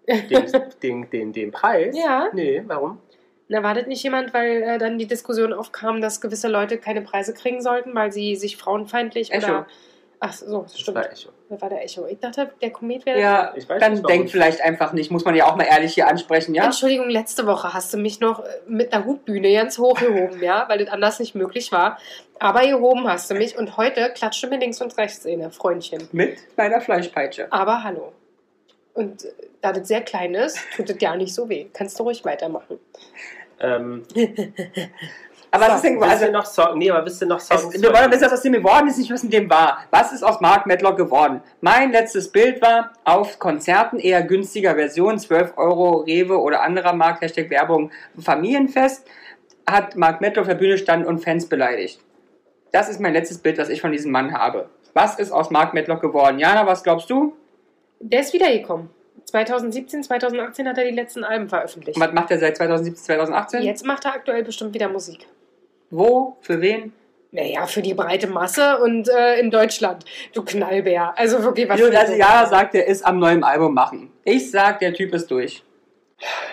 den, den, den, den Preis? Ja. Nee, warum? Na, wartet nicht jemand, weil äh, dann die Diskussion aufkam, dass gewisse Leute keine Preise kriegen sollten, weil sie sich frauenfeindlich Echo. oder. Ach so, Das stimmt. war Echo. Das war der Echo. Ich dachte, der Komet wäre. Ja, Ich weiß dann nicht, denkt vielleicht einfach nicht, muss man ja auch mal ehrlich hier ansprechen, ja? Entschuldigung, letzte Woche hast du mich noch äh, mit einer Hutbühne ganz hochgehoben, ja, weil das anders nicht möglich war. Aber gehoben hast du mich und heute klatscht du mir links und rechts in der Freundchen. Mit meiner Fleischpeitsche. Aber hallo. Und äh, da das sehr klein ist, tut das ja nicht so weh. Kannst du ruhig weitermachen. Ähm, Aber So, was ist also, noch Song, nee, aber wisst ihr noch Songs? es, wir wollen wissen, was aus dem geworden ist, nicht wissen, dem war. Was ist aus Mark Medlock geworden? Mein letztes Bild war auf Konzerten eher günstiger Version, 12 Euro Rewe oder anderer Markt, Hashtag Werbung, Familienfest. hat Mark Meadow auf der Bühne standen und Fans beleidigt. Das ist mein letztes Bild, was ich von diesem Mann habe. Was ist aus Mark Medlock geworden? Jana, was glaubst du? Der ist wiedergekommen. 2017, 2018 hat er die letzten Alben veröffentlicht. Und was macht er seit 2017, 2018? Jetzt macht er aktuell bestimmt wieder Musik. Wo? Für wen? Naja, für die breite Masse und äh, in Deutschland. Du Knallbär. Also wirklich, was willst du Jana sagen? sagt, er ist am neuen Album machen. Ich sag, der Typ ist durch.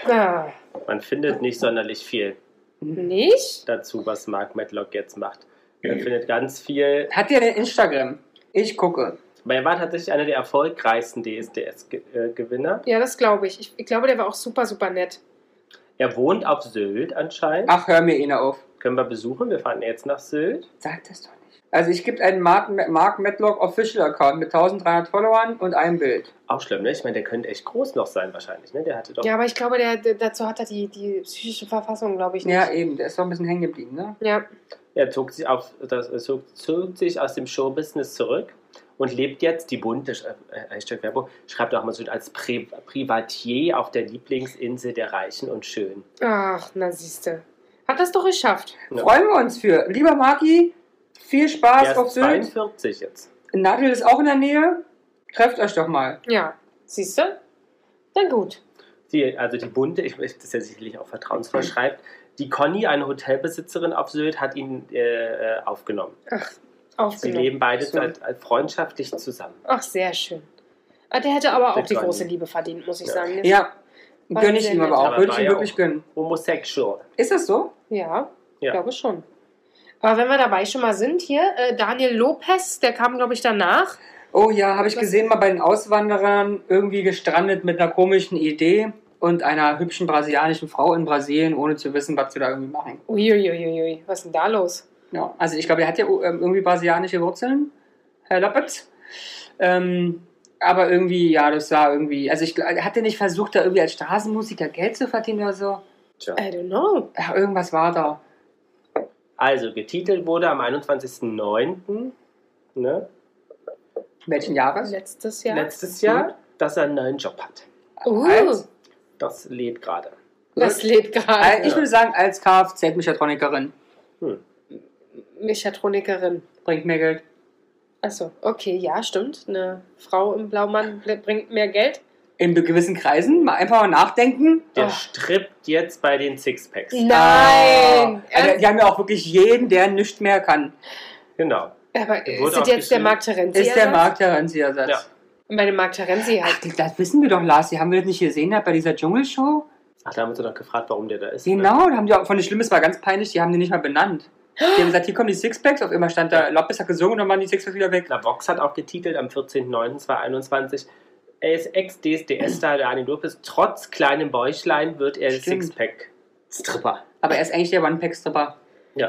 Ah, Man findet nicht sonderlich viel nicht? dazu, was Mark Medlock jetzt macht. Man findet ganz viel. Hat der denn Instagram? Ich gucke. Aber er war tatsächlich einer der erfolgreichsten DSDS-Gewinner. Ja, das glaube ich. ich. Ich glaube, der war auch super, super nett. Er wohnt auf Sylt anscheinend. Ach, hör mir ihn auf. Können wir besuchen? Wir fahren jetzt nach Sylt. Sag das doch nicht. Also ich gebe einen Mark, Mark Medlock Official Account mit 1300 Followern und einem Bild. Auch schlimm, ne? Ich meine, der könnte echt groß noch sein wahrscheinlich, ne? Der hatte doch. Ja, aber ich glaube, der, der, dazu hat er die, die psychische Verfassung, glaube ich, nicht. Ja, eben. Der ist doch ein bisschen hängen geblieben, ne? ja. Er zog sich, auf, das, er zog, zog sich aus dem Showbusiness zurück und lebt jetzt die bunte äh, Hashtag Werbung, schreibt auch mal so als Pri Privatier auf der Lieblingsinsel der Reichen und Schönen. Ach, na siehste. Hat das doch geschafft. Ja. Freuen wir uns für. Lieber Marki, viel Spaß auf Sylt. 42 jetzt. Nadel ist auch in der Nähe. Trefft euch doch mal. Ja. Siehst du? Dann gut. Die, also die bunte, ich das ist ja sicherlich auch vertrauensvoll schreibt, die Conny, eine Hotelbesitzerin auf Sylt, hat ihn äh, äh, aufgenommen. Ach, Sie aufgenommen. leben beide So. als, als freundschaftlich zusammen. Ach, sehr schön. Ah, der hätte aber auch Der die Conny. große Liebe verdient, muss ich Ja. sagen. Ja, gönne ich ihm aber auch. Würde ich ihm wirklich gönnen. Homosexual. Ist das so? Ja, Ja. glaube schon. Aber wenn wir dabei schon mal sind, hier, äh, Daniel Lopez, der kam, glaube ich, danach. Oh ja, habe ich Was- gesehen, mal bei den Auswanderern irgendwie gestrandet mit einer komischen Idee und einer hübschen brasilianischen Frau in Brasilien, ohne zu wissen, was sie da irgendwie machen. Uiuiuiui, was ist denn da los? Ja, also ich glaube, er hat ja ähm, irgendwie brasilianische Wurzeln, Herr Lopez. Ähm, aber irgendwie, ja, das war irgendwie, also ich hat er nicht versucht, da irgendwie als Straßenmusiker Geld zu verdienen oder so? Tja. I don't know. Ja, irgendwas war da. Also, getitelt wurde am 21.09. Ne? Welchen Jahres? Letztes Jahr. letztes Jahr, dass er einen neuen Job hat. Uh, Als, Das lädt gerade. das lebt gerade. ich würde sagen, als Kfz-Mechatronikerin. Hm. Mechatronikerin. Bringt mehr Geld. Achso, okay, ja, stimmt. Eine Frau im Blaumann bringt mehr Geld. In gewissen Kreisen mal einfach mal nachdenken. Der Oh. strippt jetzt bei den Sixpacks. Nein! Ah, also, die haben ja auch wirklich jeden, der nichts mehr kann. Genau. Aber ist das jetzt der. Marc Terenzi? Ist der Markt der Renzierersatz. Ja. Bei dem Marc Terenzi Ach, halt. die- das wissen wir doch, Lars. Die haben wir das nicht gesehen bei dieser Dschungelshow. Ach, da haben wir doch gefragt, warum der da ist. ne? Genau, da haben die auch, von den Schlimmes war ganz peinlich, die haben die nicht mal benannt. Die haben gesagt, hier kommen die Sixpacks, auf immer stand da, Lopez hat gesungen und dann waren die Sixpacks wieder weg. Na, Vox hat auch getitelt am 14.09.2021. Er ist Ex-DSDS-Star Daniel Lopez. Trotz kleinem Bäuchlein wird er Stimmt. Sixpack-Stripper. Aber er ist eigentlich der One-Pack-Stripper.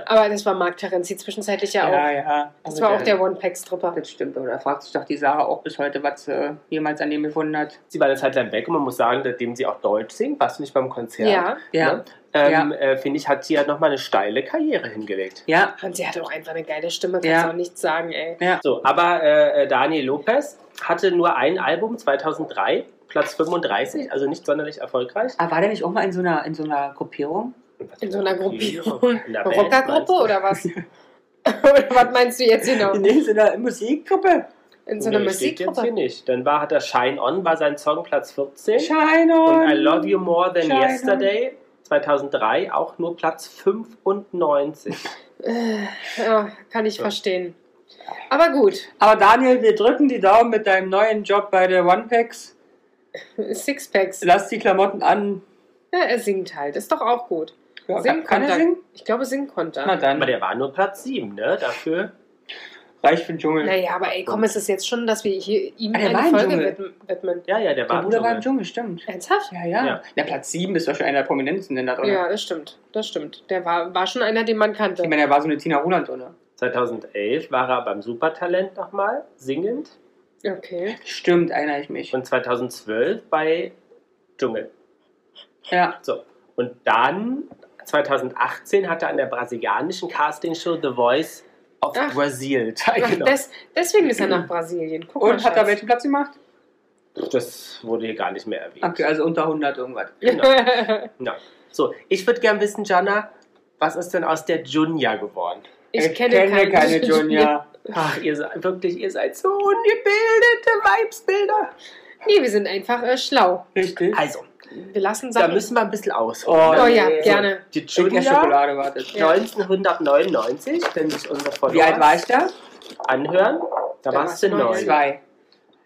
Aber das war Marc Terenzi zwischenzeitlich ja, auch. ja. Das Also war auch der One-Pack-Stripper. Das stimmt, aber da fragt sich doch die Sarah auch bis heute, was sie jemals an dem gefunden hat. Sie war eine Zeit lang weg und man muss sagen, seitdem sie auch Deutsch singt, warst du nicht beim Konzert? Ja. Ja. Ne? Ähm, äh, Finde ich, hat sie ja nochmal eine steile Karriere hingelegt. Ja, Und sie hatte auch einfach eine geile Stimme, kannst Ja. auch nichts sagen, ey. ja. So, aber äh, äh, Daniel Lopez hatte nur ein Album 2003, Platz 35, also nicht sonderlich erfolgreich. Aber war der nicht auch mal in so einer, in so einer Gruppierung? In so einer Gruppierung. In der Rockergruppe oder was? oder was meinst du jetzt genau? Nee, so einer Musikgruppe. In so einer Nee, steht Musikgruppe? nicht. Dann war, hat er Shine On, war sein Song Platz 14. Shine on. Und I Love You More Than Shine Yesterday 2003 auch nur Platz 95. Ja, kann ich verstehen. Aber gut, Aber Daniel, wir drücken die Daumen mit deinem neuen Job bei der One-Packs. Sixpacks. Lass die Klamotten an. Ja, er singt halt, ist doch auch gut. Ja, Singen kann, kann er singen? Ich glaube, singen konnte Na er. dann, Aber der war nur Platz 7, ne? Dafür. Reicht für den Dschungel. Naja, aber ey, komm, ist es jetzt schon, dass wir hier ihm Ah, der war eine im Folge Dschungel. widmen-? Ja, ja, der Der war Bruder war im im Dschungel, stimmt. Ernsthaft? Ja, ja. Ja. Platz 7 ist doch schon einer der prominentesten da drin. Ja, das stimmt. Das stimmt. Der war, war schon einer, den man kannte. Ich meine, er war so eine Tina Roland drin. 2011 war er beim Supertalent nochmal, singend. Okay. Stimmt, erinnere ich mich. Und 2012 bei Dschungel. Ja. So. Und dann, 2018, hat er an der brasilianischen Castingshow The Voice of Ach. Brasil teilgenommen. des, deswegen ist er nach Brasilien. Guck mal, Und hat er welchen Platz gemacht? Das wurde hier gar nicht mehr erwähnt. Okay, also unter 100 irgendwas. Genau. Ja. So, ich würde gern wissen, Jana, was ist denn aus der Junia geworden? Ich, kenne, keine Junior. Ach, ihr seid wirklich, ihr seid so ungebildete Weibsbilder. Nee, wir sind einfach äh, schlau. Richtig. Also, Wir lassen da Sachen. müssen wir ein bisschen ausholen. oh ne? ja, nee. gerne. Die Junia Schokolade, wartet. Ja. 1999, wenn sich unsere Follower Wie alt war ich da? anhören, da, Da warst du neun. Zwei.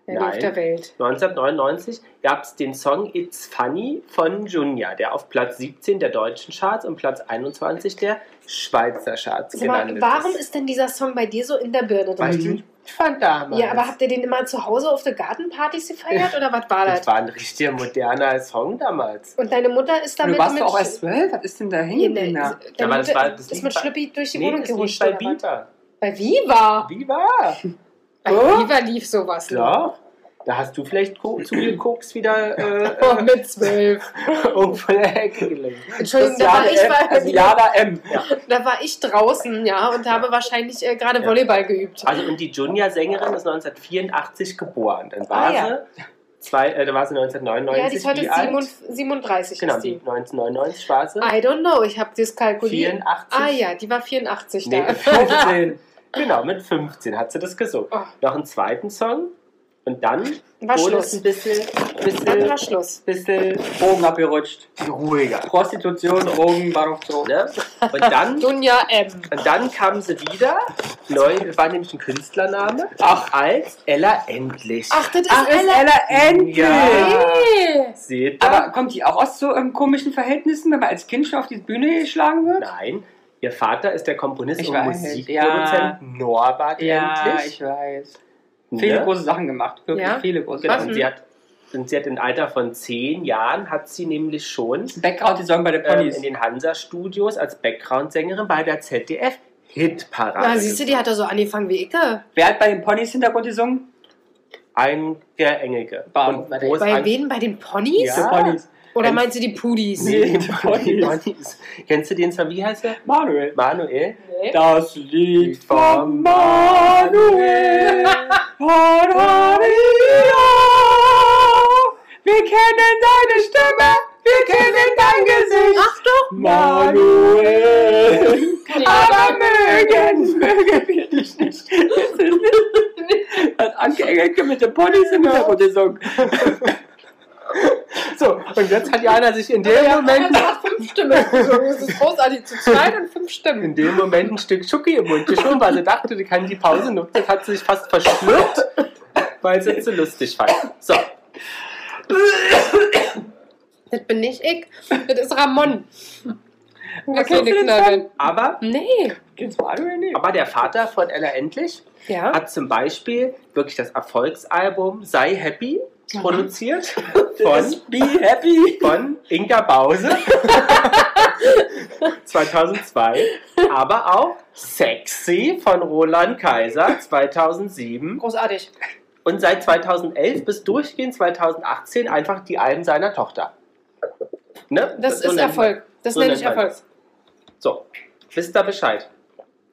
Ja, Nein. auf der Welt. 1999 gab es den Song It's Funny von Junia, der auf Platz 17 der deutschen Charts und Platz 21 der Schweizer Charts gelandet warum ist. ist denn dieser Song bei dir so in der Birne Weil ich drin? Fand damals. Ja, aber habt ihr den immer zu Hause auf der Gartenpartys gefeiert oder was war das das? war ein richtiger moderner Song damals. Und deine Mutter ist Du damit warst mit doch auch erst zwölf? Was ist denn da hängen? ne, deine Ja, aber das war- das ist mit Schlüppi durch die Nee, Wohnung gehuscht. bei? Viva. Bei Viva? Viva? Bei Oh. Viva lief sowas. Ja. Da hast du vielleicht zugeguckt, wieder äh, Oh, mit zwölf. irgendwo in der Ecke gelegen. Entschuldigung, da war, ich, M, also Jana M. da war ich draußen, ja, und habe wahrscheinlich äh, gerade Ja. Volleyball geübt. Also und die Junia-Sängerin ist 1984 geboren. Dann war Ah, ja. sie zwei, äh, da war sie 1999 Ja, die ist heute wie alt? 37, 37 Genau, die. 1999 war sie. I don't know, ich habe das kalkuliert. 84. Ah ja, die war 84 Nee, da. 15. Genau, mit 15 hat sie das gesungen. Oh. Noch einen zweiten Song und dann War wurde es Schluss. ein bisschen, Dann war bisschen, Schluss. bisschen Drogen abgerutscht. ruhiger. Prostitution, Drogen, Bahnhof Ne? Und dann Dunja M. Und dann kam sie wieder, neu, war nämlich ein Künstlername, Ach. als Ella Endlich. Ach, das ist Ach, ist Ella. Ella endlich! Ja. Seht ihr? Aber kommt die auch aus so ähm, komischen Verhältnissen, wenn man als Kind schon auf die Bühne geschlagen wird? Nein, ihr Vater ist der Komponist Ich und weiß, Musikproduzent Norbert Ja, Endlich. ich weiß. Viele Ne? große Sachen gemacht. Wirklich Ja? viele große Genau, Was und Sachen. sie hat, und sie hat im Alter von zehn Jahren, hat sie nämlich schon Background, die Song bei den ähm, Ponys. in den Hansa-Studios als Background-Sängerin bei der ZDF-Hitparade. Na, siehst du, die hat doch so angefangen wie Icke. Wer hat bei den Ponys Hintergrund gesungen? Ein der Engelke. Bam. Und Bei an- wen? Bei den Ponys? Ja. Die Ponys. Oder Ein- meinst du die Pudis? Nee, die Ponys. Ponys. Kennst du den Song? Wie heißt der? Manuel. Manuel? Nee. Das Lied von Manuel. Wir kennen deine Stimme, wir kennen dein Gesicht. Ach doch! Manuel. Nee. Aber mögen, mögen wir dich nicht. Das Anke Engelke mit den Ponys im Hintergrund gesungen. So, und jetzt hat Jana sich in dem Ja, Moment, hat fünf Stimmen. Das ist großartig. Zu zweit und fünf in Stimmen. dem Moment ein Stück Schoki im Mund geschoben, weil sie dachte, die kann die Pause nutzen. Das hat sie sich fast verschluckt, weil sie es so lustig fand. So, Das bin nicht ich. Das ist Ramon. Okay, du denn Knabel. aber, Nee. Aber der Vater von Ella Endlich Ja. hat zum Beispiel wirklich das Erfolgsalbum Sei Happy produziert von, Be happy. von Inga Bause 2002, aber auch Sexy von Roland Kaiser 2007 Großartig. und seit 2011 bis durchgehend 2018 einfach die Alben seiner Tochter. Ne? Das So ist Erfolg. Das so nenne ich Erfolg. das. So, wisst ihr Bescheid.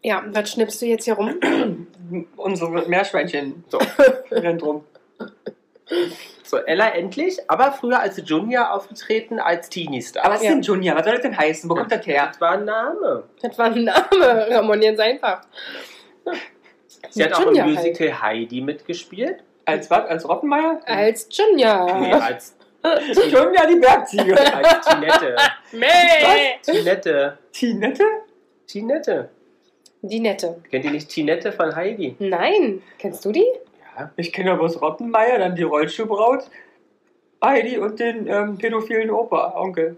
Ja, was schnippst du jetzt hier rum? Unsere Meerschweinchen So. rennen drum. So, Ella endlich, aber früher als Junior aufgetreten als Teenie-Star. Aber was ist denn Junior? Was soll das denn heißen? Wo kommt das her? das war ein Name. Das war ein Name. Ramon ganz einfach. Sie hat auch Junior im halt. Musical Heidi mitgespielt. Als was? Als Rottenmeier? Als Junior. Nee, als, Junior die Bergziege. als Tinette. Mäh. Tinette. Tinette? Tinette. Die Nette. Kennt ihr nicht Tinette von Heidi? Nein. Kennst du die? Ja. Ich kenne ja bloß Rottenmeier, dann die Rollschuhbraut, Heidi und den ähm, pädophilen Opa, Onkel.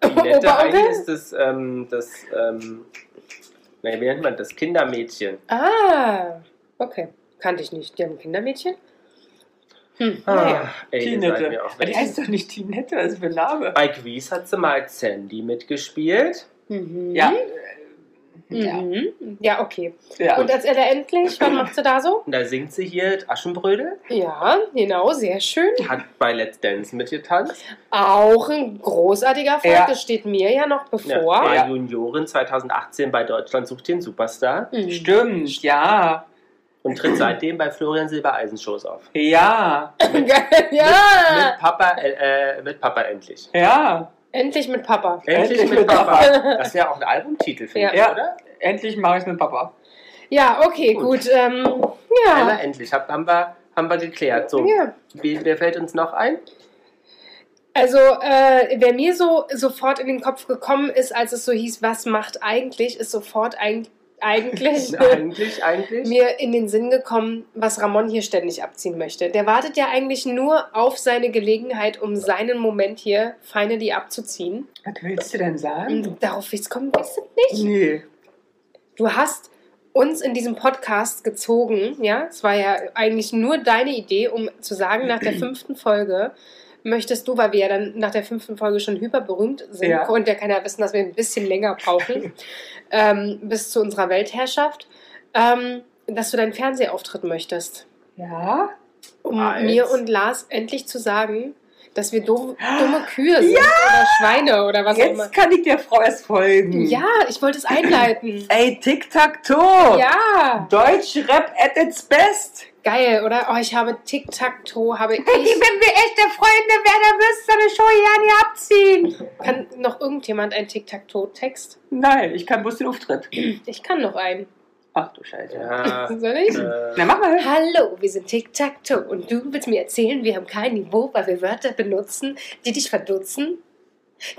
Tinette Opa, Heidi Onkel? ist das, ähm, das, ähm, wie nennt man das? Kindermädchen. Ah. Okay. Kannte ich nicht. Die haben ein Kindermädchen? Hm. Naja. Ah, ey, ihr seid Tinette. Aber die heißt doch nicht Tinette, das ist für ein Name. Bei Grease hat sie mal als Sandy mitgespielt. Mhm. Ja. Ja. Mhm. Ja, okay. ja. Und als Ella endlich, was macht sie da so? Und da singt sie hier Aschenbrödel, Ja, genau, sehr schön. hat bei Let's Dance mitgetanzt. Auch ein großartiger Erfolg. Ja. Das steht mir ja noch bevor. war Ja. Juniorin 2018 bei Deutschland sucht den Superstar Mhm. Stimmt, ja. und tritt seitdem bei Florian Silbereisen Shows auf. Ja. ja. Mit Papa, äh, äh, mit Papa endlich. Ja. Endlich mit Papa. Endlich, Endlich mit mit Papa. Das wäre auch ein Albumtitel, finde Ja. ich, Ja. oder? Endlich mache ich es mit Papa. Ja, okay, Gut. gut. Ähm, Einmal ja. endlich. Hab, haben, wir, haben wir geklärt. So, ja. wie, wer fällt uns noch ein? Also, äh, wer mir so sofort in den Kopf gekommen ist, als es so hieß, was macht eigentlich, ist sofort eig eigentlich eigentlich, eigentlich. mir in den Sinn gekommen, was Ramon hier ständig abziehen möchte. Der wartet ja eigentlich nur auf seine Gelegenheit, um seinen Moment hier finally abzuziehen. Was willst du denn sagen? Und darauf willst du kommen, weißt du nicht? Nee. Du hast uns in diesem Podcast gezogen, ja? Es war ja eigentlich nur deine Idee, um zu sagen, nach der fünften Folge möchtest du, weil wir ja dann nach der fünften Folge schon hyperberühmt sind, Ja. konnte ja keiner wissen, dass wir ein bisschen länger brauchen, ähm, bis zu unserer Weltherrschaft, ähm, dass du deinen Fernsehauftritt möchtest. Ja? Um Als? mir und Lars endlich zu sagen, dass wir dumm, dumme Kühe sind oder Schweine oder was auch immer. Jetzt kann ich der Frau erst folgen. Ja, ich wollte es einleiten. Ey, Tic-Tac-Toe. Ja, Deutsch-Rap at its best. Geil, oder? Oh, ich habe Tic-Tac-Toe, habe ich. wir echte Freunde wären, dann müsst ihr eine Show ja nicht abziehen. Kann noch irgendjemand einen Tic-Tac-Toe-Text? Nein, ich kann bloß den Auftritt. Ich kann noch einen. Ach du Scheiße. Ja, Soll ich? äh, Na, mach mal. Hallo, wir sind Tic-Tac-Toe und du willst mir erzählen, wir haben kein Niveau, weil wir Wörter benutzen, die dich verdutzen?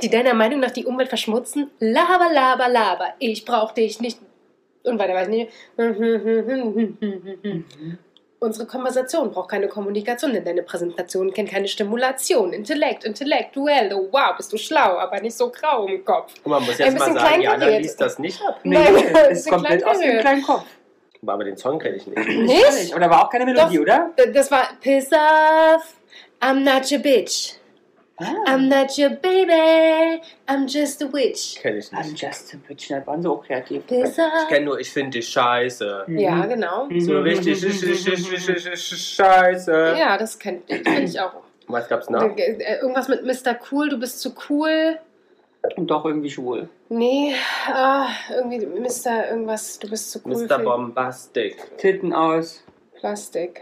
Die deiner Meinung nach die Umwelt verschmutzen? Laber, laber, laber, ich brauch dich nicht. Und weiter weiß ich nicht. Unsere Konversation braucht keine Kommunikation, denn deine Präsentation kennt keine Stimulation. Intellekt, intellektuell, oh wow, bist du schlau, aber nicht so grau im Kopf. und man muss jetzt mal sagen, Jana liest das nicht ab. Nee, Nein, das ist ist ein komplett aus dem kleinen Kopf. Aber den Song kenne ich nicht. Nicht? Aber da war auch keine Melodie, Doch. oder? Das war Piss off, I'm not your bitch. Ah. I'm not your baby, I'm just a witch. Kenne ich I'm nicht. just a bitch. Das waren so auch kreativ. Ich kenne nur, ich finde dich scheiße. Ja, genau. So richtig sch- sch- sch- sch- sch- sch- scheiße. Ja, das kenn, kenn ich auch. Was gab's noch? Äh, Irgendwas mit Mr. Cool, du bist zu cool. Und doch irgendwie schwul. Nee, ah, irgendwie Mr. irgendwas, du bist zu cool Mr. Bombastic. Titten aus. Plastik.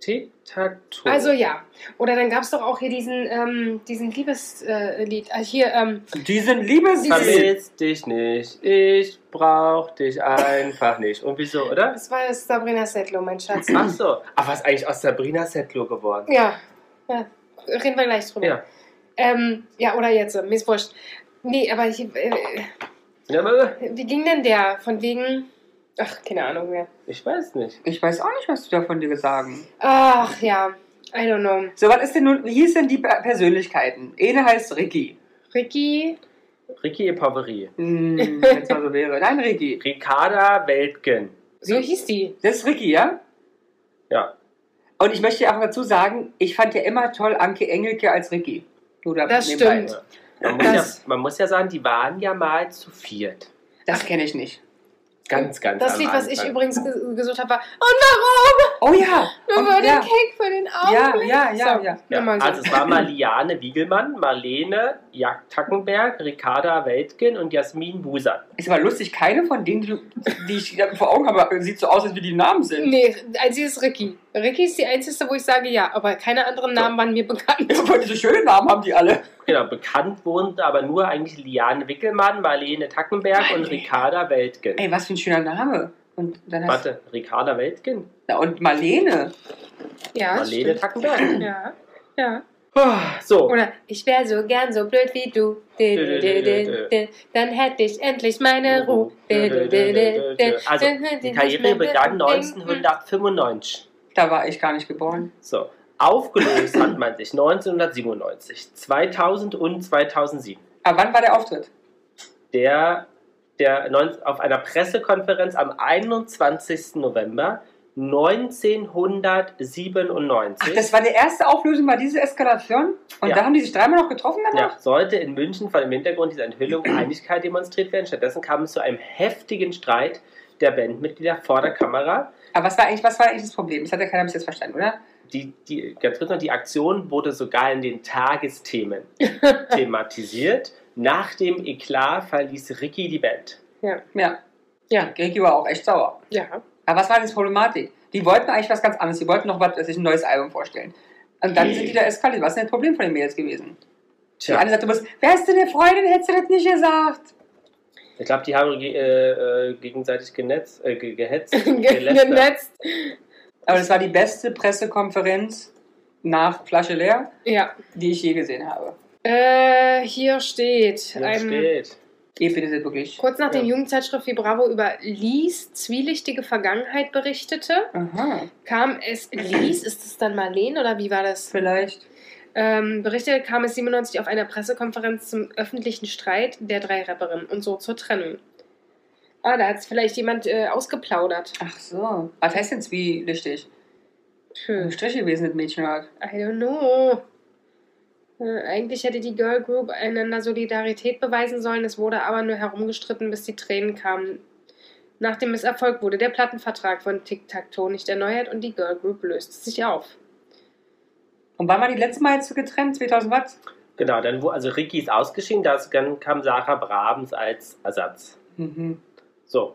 Tic-Tac-Toe. Also ja. Oder dann gab es doch auch hier diesen, ähm, diesen Liebeslied. Äh. Ah, hier, ähm, Diesen Liebeslied. Vermiss dich nicht, ich brauch dich einfach nicht. Und wieso, oder? das war das Sabrina Settler, mein Schatz. Ach so. Ach, was ist eigentlich aus Sabrina Settler geworden? Ja, ja. Reden wir gleich drüber. Ja. Ähm, ja, oder jetzt, äh, mir ist wurscht. Nee, aber ich, äh, ja aber wie ging denn der? Von wegen. Ach, keine Ahnung mehr. ich weiß nicht. Ich weiß auch nicht, was du da von dir sagen. Ach ja, I don't know. So, was ist denn nun, wie hieß denn die Per- Persönlichkeiten? Eine heißt Ricky. Ricky, Ricky Epaverie. Hm, wenn es mal so wäre. Nein, Ricky. Ricarda Weltgen. so hieß die. Das ist Ricky, ja? Ja. Und ich möchte auch dazu sagen, ich fand ja immer toll Anke Engelke als Ricky. Da Das stimmt. Man muss, ja, Das- man muss ja sagen, die waren ja mal zu viert. Das kenne ich nicht. Ganz, ganz Das am Lied, was ich übrigens ge gesucht habe, war Und warum? Oh ja. Nur war der ja. Cake für den Augenblick. ja, ja, so, ja. Ja, also es war mal Liane Wiegelmann, Marlene Jak Tackenberg, Ricarda Weltgen und Jasmin Buser. Ist aber lustig, keine von denen, die, die ich vor Augen habe, sieht so aus, als wie die Namen sind. Nee, einziges ist Ricky. Ricky ist die einzige, wo ich sage ja, aber keine anderen Namen waren mir bekannt. Aber diese schönen Namen haben die alle. Genau, bekannt wurden aber nur eigentlich Liane Wickelmann, Marlene Tackenberg und Marlene. Ricarda Weltgen. Ey, was für ein schöner Name. Und dann hast Warte, Ricarda Weltgen? Na, und Marlene. Ja, Marlene stimmt. Tackenberg. Ja, ja. So, Oder ich wäre so gern so blöd wie du. Dann hätte ich endlich meine Ruhe. Also, die Karriere begann 1995. Da war ich gar nicht geboren. So, aufgelöst hat man sich 1997, 2000 und 2007. Aber wann war der Auftritt? Der, der auf einer Pressekonferenz am 21. November 1997 Ach, das war die erste Auflösung, war diese Eskalation? Und Ja. da haben die sich dreimal noch getroffen danach? ja, sollte in München vor dem Hintergrund dieser Enthüllung Einigkeit demonstriert werden. Stattdessen kam es zu einem heftigen Streit der Bandmitglieder vor der Kamera. Aber was war eigentlich, was war eigentlich das Problem? Das hat ja keiner bis jetzt verstanden, oder? Die, die, ganz kurz noch, die Aktion wurde sogar in den Tagesthemen thematisiert. Nach dem Eklat verließ Ricky die Band. Ja. Ja, Ricky war auch echt sauer. ja. Aber was war denn das Problematik? Die wollten eigentlich was ganz anderes. Die wollten noch was, sich ein neues Album vorstellen. Und dann sind die da eskaliert. Was ist denn das Problem von den Mädels gewesen? Die Tja, eine sagt, du musst, wärst du eine Freundin, hättest du das nicht gesagt. ich glaube, die haben äh, äh, gegenseitig genetzt, äh, ge gehetzt. Genetzt. Aber das war die beste Pressekonferenz nach Flasche leer, Ja. die ich je gesehen habe. Äh, hier steht. Hier ein, steht. Ihr findet es wirklich. Kurz nach Ja. dem Jugendzeitschrift wie Bravo über Lies zwielichtige Vergangenheit berichtete, Aha, kam es. Lies, ist es dann Marlene oder wie war das? vielleicht. Ähm, berichtete kam es 97 auf einer Pressekonferenz zum öffentlichen Streit der drei Rapperinnen und so zur Trennung. Ah, da hat es vielleicht jemand äh, ausgeplaudert. Ach so. Was heißt denn zwielichtig? Hm. Strich gewesen, das Mädchen hat. I don't know. Äh, eigentlich hätte die Girl Group einander Solidarität beweisen sollen, es wurde aber nur herumgestritten, bis die Tränen kamen. Nach dem Misserfolg wurde der Plattenvertrag von Tic Tac Toe nicht erneuert und die Girl Group löste sich auf. Und wann war die letzte Mal jetzt so getrennt? 2000 was? Genau, dann wo, also Ricky ist ausgeschieden, dann kam Sarah Brabens als Ersatz. Mhm. So,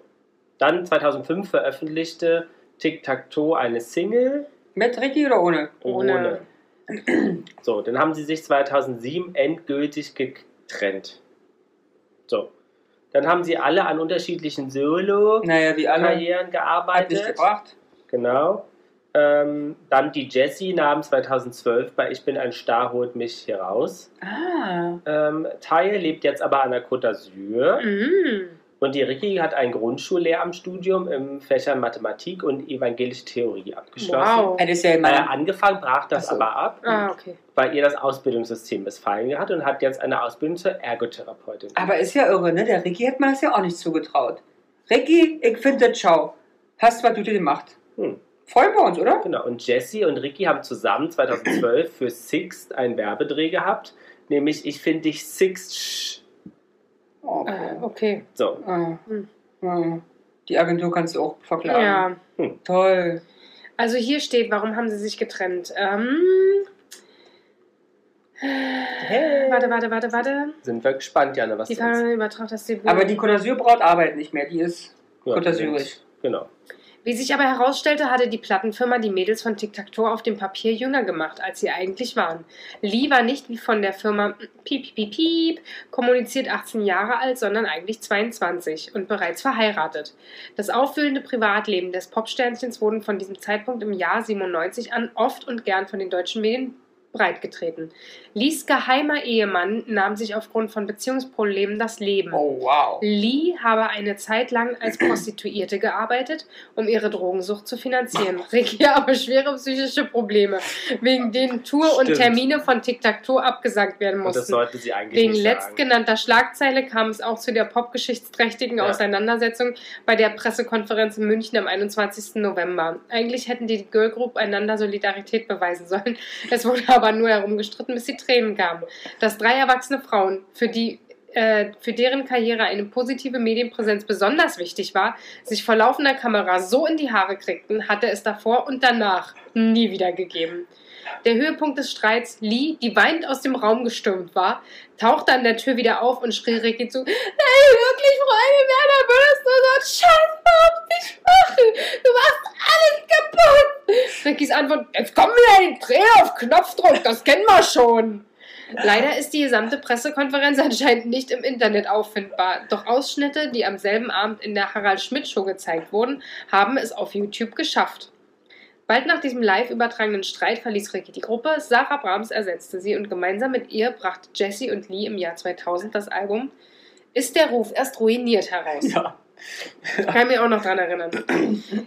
dann 2005 veröffentlichte Tic Tac Toe eine Single Mit Ricky oder ohne? Ohne. So, dann haben sie sich 2007 endgültig getrennt. So, dann haben sie alle an unterschiedlichen Solo-Karrieren Naja, alle. Hat nicht gearbeitet. gebracht. Genau. Ähm, dann die Jessie nahm 2012 bei Ich bin ein Star, holt mich hier raus. Ah. Ähm, Taye lebt jetzt aber an der Côte d'Azur. Mm. Und die Ricky hat ein Grundschullehramtsstudium im Fächern Mathematik und evangelische Theorie abgeschlossen. Wow. Ist ja Äh, angefangen brach das so. aber ab, Ah, okay. weil ihr das Ausbildungssystem missfallen hat und hat jetzt eine Ausbildung zur Ergotherapeutin. Aber ist ja irre, ne? Der Ricky hätte man das ja auch nicht zugetraut. Ricky, ich finde das schau. Hast was du dir gemacht. Hm. Freuen wir uns, oder? Genau, und Jessie und Ricky haben zusammen 2012 für Sixt einen Werbedreh gehabt, nämlich Ich finde dich Sixt. Oh, Äh, okay. So, Ah. Hm. Ah. Die Agentur kannst du auch verklagen. Ja. Toll. Also hier steht, warum haben sie sich getrennt? Ähm, Hey. warte, warte, warte, warte. sind wir gespannt, Jana, was Die du uns... Das Debüt. Aber die Côte d'Azur braut arbeitet nicht mehr. Die ist Ja, Côte sind- d'Azur. Genau. Wie sich aber herausstellte, hatte die Plattenfirma die Mädels von Tic Tac Toe auf dem Papier jünger gemacht, als sie eigentlich waren. Lee war nicht wie von der Firma Piep Piep Piep kommuniziert 18 Jahre alt, sondern eigentlich 22 und bereits verheiratet. Das aufwühlende Privatleben des Popsternchens wurden von diesem Zeitpunkt im Jahr 97 an oft und gern von den deutschen Medien breitgetreten. Lees geheimer Ehemann nahm sich aufgrund von Beziehungsproblemen das Leben. Oh, wow. Lee habe eine Zeit lang als Prostituierte gearbeitet, um ihre Drogensucht zu finanzieren. Ricky aber schwere psychische Probleme, wegen denen Tour und Stimmt. Termine von Tic Tac Toe abgesagt werden Und das mussten. sollte sie eigentlich Wegen nicht letztgenannter Schlagzeile kam es auch zu der popgeschichtsträchtigen Ja. Auseinandersetzung bei der Pressekonferenz in München am 21. November. Eigentlich hätten die Girl Group einander Solidarität beweisen sollen. Es wurde aber nur herumgestritten, bis die Tränen kamen. Dass drei erwachsene Frauen, für die äh, für deren Karriere eine positive Medienpräsenz besonders wichtig war, sich vor laufender Kamera so in die Haare kriegten, hatte es davor und danach nie wieder gegeben. Der Höhepunkt des Streits, Lee, die weinend aus dem Raum gestürmt war, tauchte an der Tür wieder auf und schrie Ricky zu: Nein, wirklich, Freunde, Werner, würdest du so einen Scheiß überhaupt nicht machen? Du machst alles kaputt! Rickys Antwort: Jetzt kommen wieder die Tränen auf Knopfdruck, das kennen wir schon. Leider ist die gesamte Pressekonferenz anscheinend nicht im Internet auffindbar. Doch Ausschnitte, die am selben Abend in der Harald Schmidt Show gezeigt wurden, haben es auf YouTube geschafft. Bald nach diesem live übertragenen Streit verließ Ricky die Gruppe, Sarah Brahms ersetzte sie und gemeinsam mit ihr brachte Jessie und Lee im Jahr 2000 das Album Ist der Ruf erst ruiniert heraus. Ja. Kann mich auch noch dran erinnern.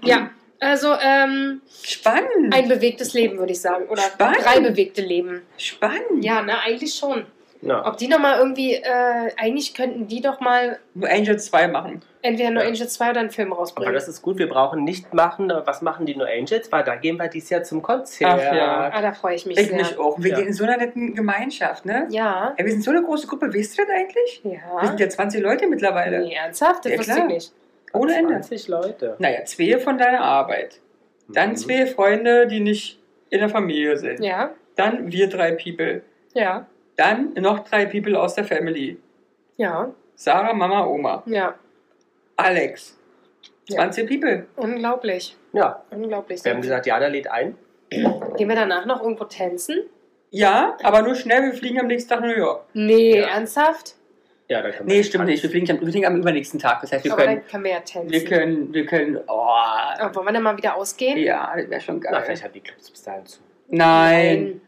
Ja, also ähm, Spannend. ein bewegtes Leben, würde ich sagen. Oder Spannend. drei bewegte Leben. Spannend. Ja, ne, eigentlich schon. Ja. Ob die nochmal irgendwie, äh, eigentlich könnten die doch mal Nur Angel 2 machen. entweder nur Ja. Angel 2 oder einen Film Aber rausbringen. das ist gut, wir brauchen nicht machen, äh, was machen die No Angels, weil da gehen wir dieses Jahr zum Konzert. Ach ja. ah, da freue ich mich Ich sehr. mich auch. Wir Ja. gehen in so einer netten Gemeinschaft, ne? Ja, Ey, wir sind so eine große Gruppe. Weißt du das eigentlich? Wir ja. sind ja 20 Leute mittlerweile. Nee, ernsthaft? Das Ja, wusste ich nicht. Ohne Ende. 20 Leute. Naja, zwei von deiner Arbeit. Dann Mhm. zwei Freunde, die nicht in der Familie sind. Ja, Dann wir drei People. ja, Dann noch drei People aus der Family. ja, Sarah, Mama, Oma. ja. Alex. Ja. 20 People. Unglaublich. Ja, Unglaublich. wir haben gesagt, Jana lädt ein. Gehen wir danach noch irgendwo tänzen? Ja, aber nur schnell, wir fliegen am nächsten Tag nach New York. Nee, Ja. ernsthaft? Ja, da kann man Nee, stimmt tanzen. nicht. Wir fliegen, am- wir fliegen am übernächsten Tag. Das heißt, wir Aber können, dann können wir ja tanzen. wir können, wir können, oh, Aber wollen wir dann mal wieder ausgehen? ja, das wäre schon Na, geil. vielleicht haben die Clubs bis dahin zu. Nein.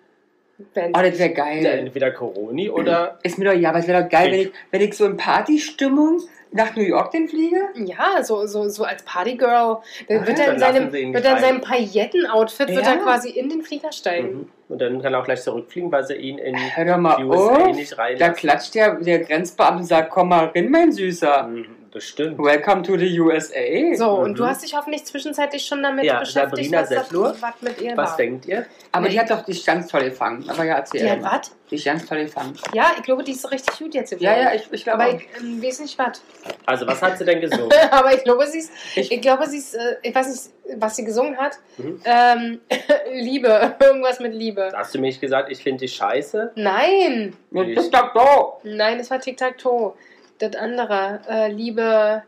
Wenn- Oh, das wäre Ja, geil. entweder Coroni oder. Ist mir doch, ja, aber es wäre doch geil, wenn ich, wenn ich so in Partystimmung nach New York denn fliege. Ja, so, so, so als Partygirl. Dann Ah, wird ja, er in dann seinem, wird er in rein. seinem Pailletten-Outfit wird Ja. er quasi in den Flieger steigen. Mhm. Und dann kann er auch gleich zurückfliegen, weil sie ihn in Hör doch mal die USA auf. nicht Da reinlassen. klatscht der, der Grenzbeamte und sagt, komm mal rein, mein Süßer. Mhm, Bestimmt. Welcome to the USA. So, Mhm. und du hast dich hoffentlich zwischenzeitlich schon damit Ja, beschäftigt, Sabrina was, das- Settler. was mit ihr Was war. denkt ihr? Aber Nee. die hat doch die ist ganz toll gefangen. Aber ja, erzähl. Die hat was? Die ist ganz toll gefangen. Ja, ich glaube, die ist richtig gut jetzt Ja, ja, ich, ich glaube Aber auch. ich ähm, weiß nicht was. Also, was hat sie denn gesungen? Aber ich glaube, sie ist, ich, Ich- glaube, sie ist, äh, ich weiß nicht, was sie gesungen hat. Mhm. Ähm, Liebe, irgendwas mit Liebe. Hast du mir nicht gesagt, ich finde dich scheiße? Nein, doch. nein, das war Tic-Tac-Toe. Das andere, äh, Liebe,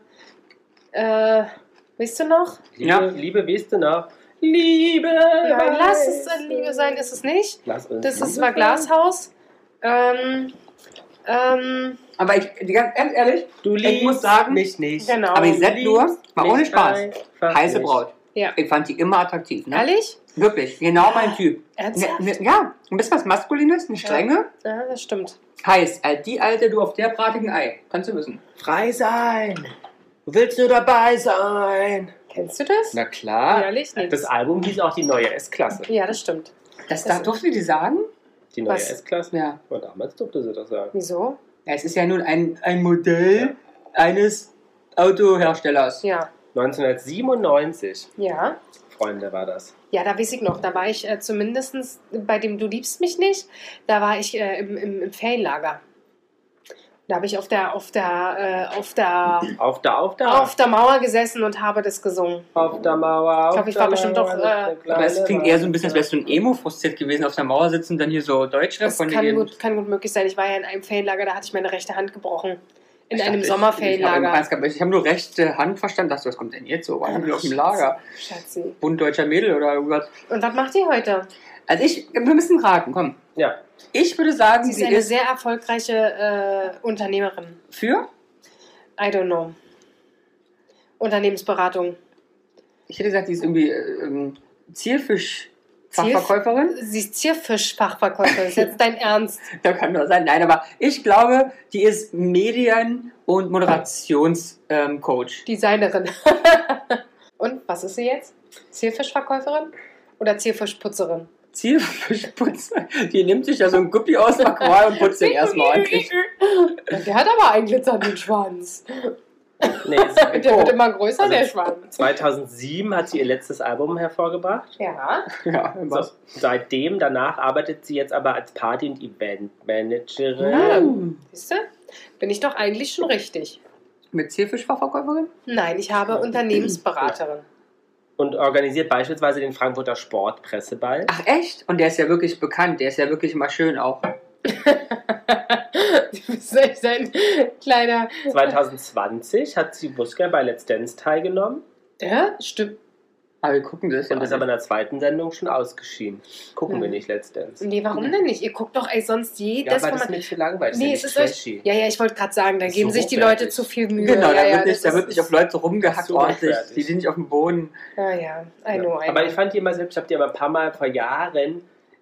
äh, weißt du noch? Liebe, Ja. Liebe, weißt du noch? Liebe! Nein, lass es äh. Liebe sein, ist es nicht. Lass uns Das ist Liebe war Glashaus. Ähm, ähm, Aber ich, ganz, ganz ehrlich, Du Ich liebst muss sagen- mich nicht. genau. aber ich sag nur, mal ohne Spaß. Heiße nicht. Braut. Ja. Ich fand die immer attraktiv. Ne? Ehrlich? Wirklich, genau mein Typ. Ernsthaft? Ne, ne, ja, ein bisschen was Maskulines, eine Strenge. Ja, das stimmt. Heiß, die alte, du auf der bratigen Ei. Kannst du wissen. Frei sein! Willst du dabei sein? Kennst du das? Na klar. Ehrlich? Nee. Das Album hieß auch die neue S-Klasse. Ja, das stimmt. Das, Das- da durfte die sagen? Die neue? S-Klasse? Ja. Und damals durfte sie das sagen. Wieso? ja. Es ist ja nun ein, ein Modell eines Autoherstellers. Ja. 1997, Ja. Freunde, war das. Ja, da weiß ich noch. Da war ich äh, zumindest bei dem Du liebst mich nicht. Da war ich äh, im, im, im Ferienlager. Da habe ich auf der, auf der, äh, auf der, Auf der, auf der, auf der Mauer gesessen und habe das gesungen. auf der Mauer. Auf Ich glaub, ich war bestimmt doch, äh, Aber es klingt eher so ein bisschen, als wärst du ein. Emo-Frustriert gewesen, auf der Mauer sitzen und dann hier so Deutschrap Das von kann denen. gut, kann gut möglich sein. Ich war ja in einem Ferienlager, da hatte ich meine rechte Hand gebrochen. In Ich einem Sommerferienlager. Ich, ich habe hab nur rechte Hand verstanden. Dachte, was kommt denn jetzt so? Waren wir auf dem Lager? Schatzi. Bund deutscher Mädel oder irgendwas? Und was macht die heute? Also ich, wir müssen raten, komm. Ja, Ich würde sagen, Sie ist sie eine ist sehr erfolgreiche äh, Unternehmerin. für. I don't know. Unternehmensberatung. Ich hätte gesagt, sie ist irgendwie äh, ähm, Zielfisch-Fachverkäuferin. Sie ist Zierfisch-Fachverkäuferin. Ist jetzt dein Ernst. Da kann nur sein. Nein, aber ich glaube, die ist Medien- und Moderationscoach. Designerin. Und was ist sie jetzt? Zierfischverkäuferin? Oder Zierfischputzerin? Zielfischputzer. Die nimmt sich da so ein Guppi aus dem Aquarium und putzt den erstmal ordentlich. Der hat aber einen glitzernden Schwanz. nee, Der Oh. wird immer größer, Also- der Schwanz. 2007 hat sie ihr letztes Album hervorgebracht. Ja. Ja, So, was? seitdem, danach arbeitet sie jetzt aber als Party- und Eventmanagerin. Ja. Mm. Siehst du? Bin ich doch eigentlich schon richtig. Mit Zielfischfachverkäuferin? Nein, ich habe Unternehmensberaterin. Und organisiert beispielsweise den Frankfurter Sportpresseball. Ach echt? Und der ist ja wirklich bekannt. Der ist ja wirklich mal schön auch. Du bist echt ein kleiner. 2020 hat sie Busker bei Let's Dance teilgenommen Ja, stimmt. Aber wir gucken das ja und ist aber in der zweiten Sendung schon ausgeschieden. Gucken wir nicht Let's Dance. Nee, warum denn nicht? Ihr guckt doch ey, sonst Ja, jedes aber das ist mir zu langweilig. Nee, es ist ja euch. nicht trashy. Ja, ja, ich wollte gerade sagen, da geben so sich die. Leute zu viel Mühe. Genau, ja, da, ja, wird nicht, da wird nicht auf Leute rumgehackt so ordentlich. Die sind nicht auf dem Boden. Ja, ja, I know, I know. Aber ich fand die immer selbst, ich habe die aber ein paar Mal vor Jahren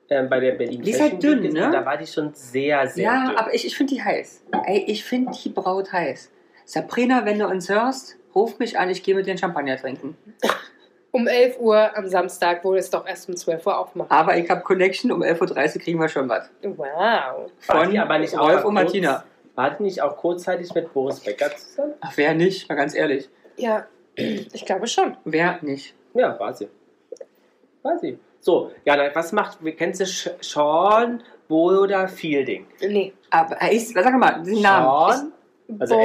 ähm, bei der Berlin Die ist halt dünn, Week ne? gesehen, Da war die schon sehr, sehr ja, dünn. aber ich, ich finde die heiß. Ey, ich finde die Braut heiß. Sabrina, wenn du uns hörst, ruf mich an, ich gehe mit dir einen Champagner trinken. um 11 Uhr am Samstag, wo es doch erst um 12 Uhr aufmacht. Aber ich habe Connection, um 11.30 Uhr kriegen wir schon was. Wow. Von aber nicht auch Rolf und Martina. War die nicht auch kurzzeitig mit Boris Becker zusammen? Ach, wer nicht? Mal ganz ehrlich. Ja, ich glaube schon. Wer nicht? Ja, war sie. War sie. So, ja, was macht, wie kennst du Sean Boulder Fielding? Nee. Aber er ist, sag mal, den Namen. Sean, also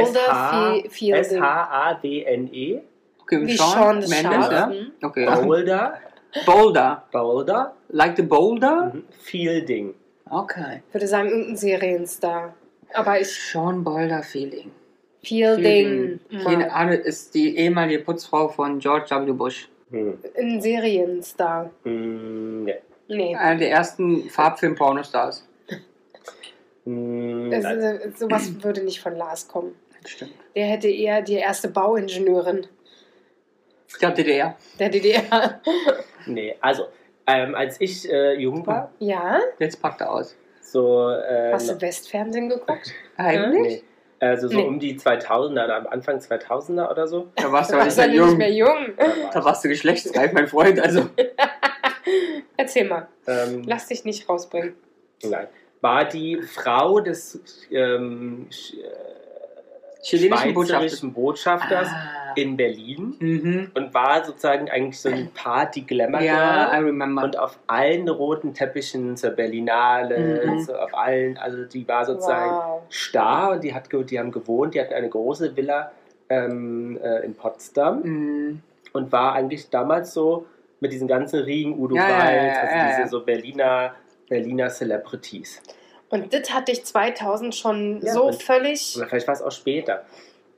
Fielding. S-H-A-D-N-E, Okay, Wie Sean Sean das Mendes, ja? Okay. Boulder, Boulder. Boulder, Like the Boulder? mhm, Fielding. Okay. Ich würde sagen, irgendein Serienstar. Aber ich. Sean Boulder Feeling. Fielding. Jene Ahnung ist die ehemalige Putzfrau von George W. Bush. Hm. Ein Serienstar. Hm, ne. Nee. Einer der ersten Farbfilm-Pornostars. Hm, Das, äh, sowas würde nicht von Lars kommen. Stimmt. Der hätte eher die erste Bauingenieurin Der DDR. der DDR. nee, also, ähm, als ich äh, jung war, Ja? Jetzt packt er aus. so. Äh, Hast du Westfernsehen geguckt? Eigentlich? nee, also so Nee. um die 2000er oder am Anfang 2000er oder so. Da warst du Da aber warst nicht mehr nicht jung. mehr jung. Da war Da warst du geschlechtsreif, mein Freund. Also, Erzähl mal. Ähm, Lass dich nicht rausbringen. nein. War die Frau des ähm, sch- äh, chilenischen Botschafters Ah. In Berlin Mhm. und war sozusagen eigentlich so ein Party-Glamour. Ja, I remember. und auf allen roten Teppichen zur Berlinale, Mhm. so auf allen, also die war sozusagen Wow. Star und die, hat, die haben gewohnt, die hatten eine große Villa ähm, äh, in Potsdam Mhm. und war eigentlich damals so mit diesen ganzen Riegen, Udo Ja, Walz, ja, ja, also ja, diese ja. so Berliner, Berliner Celebrities. Und das hatte ich 2000 schon Ja, so und- völlig. Oder vielleicht war es auch später.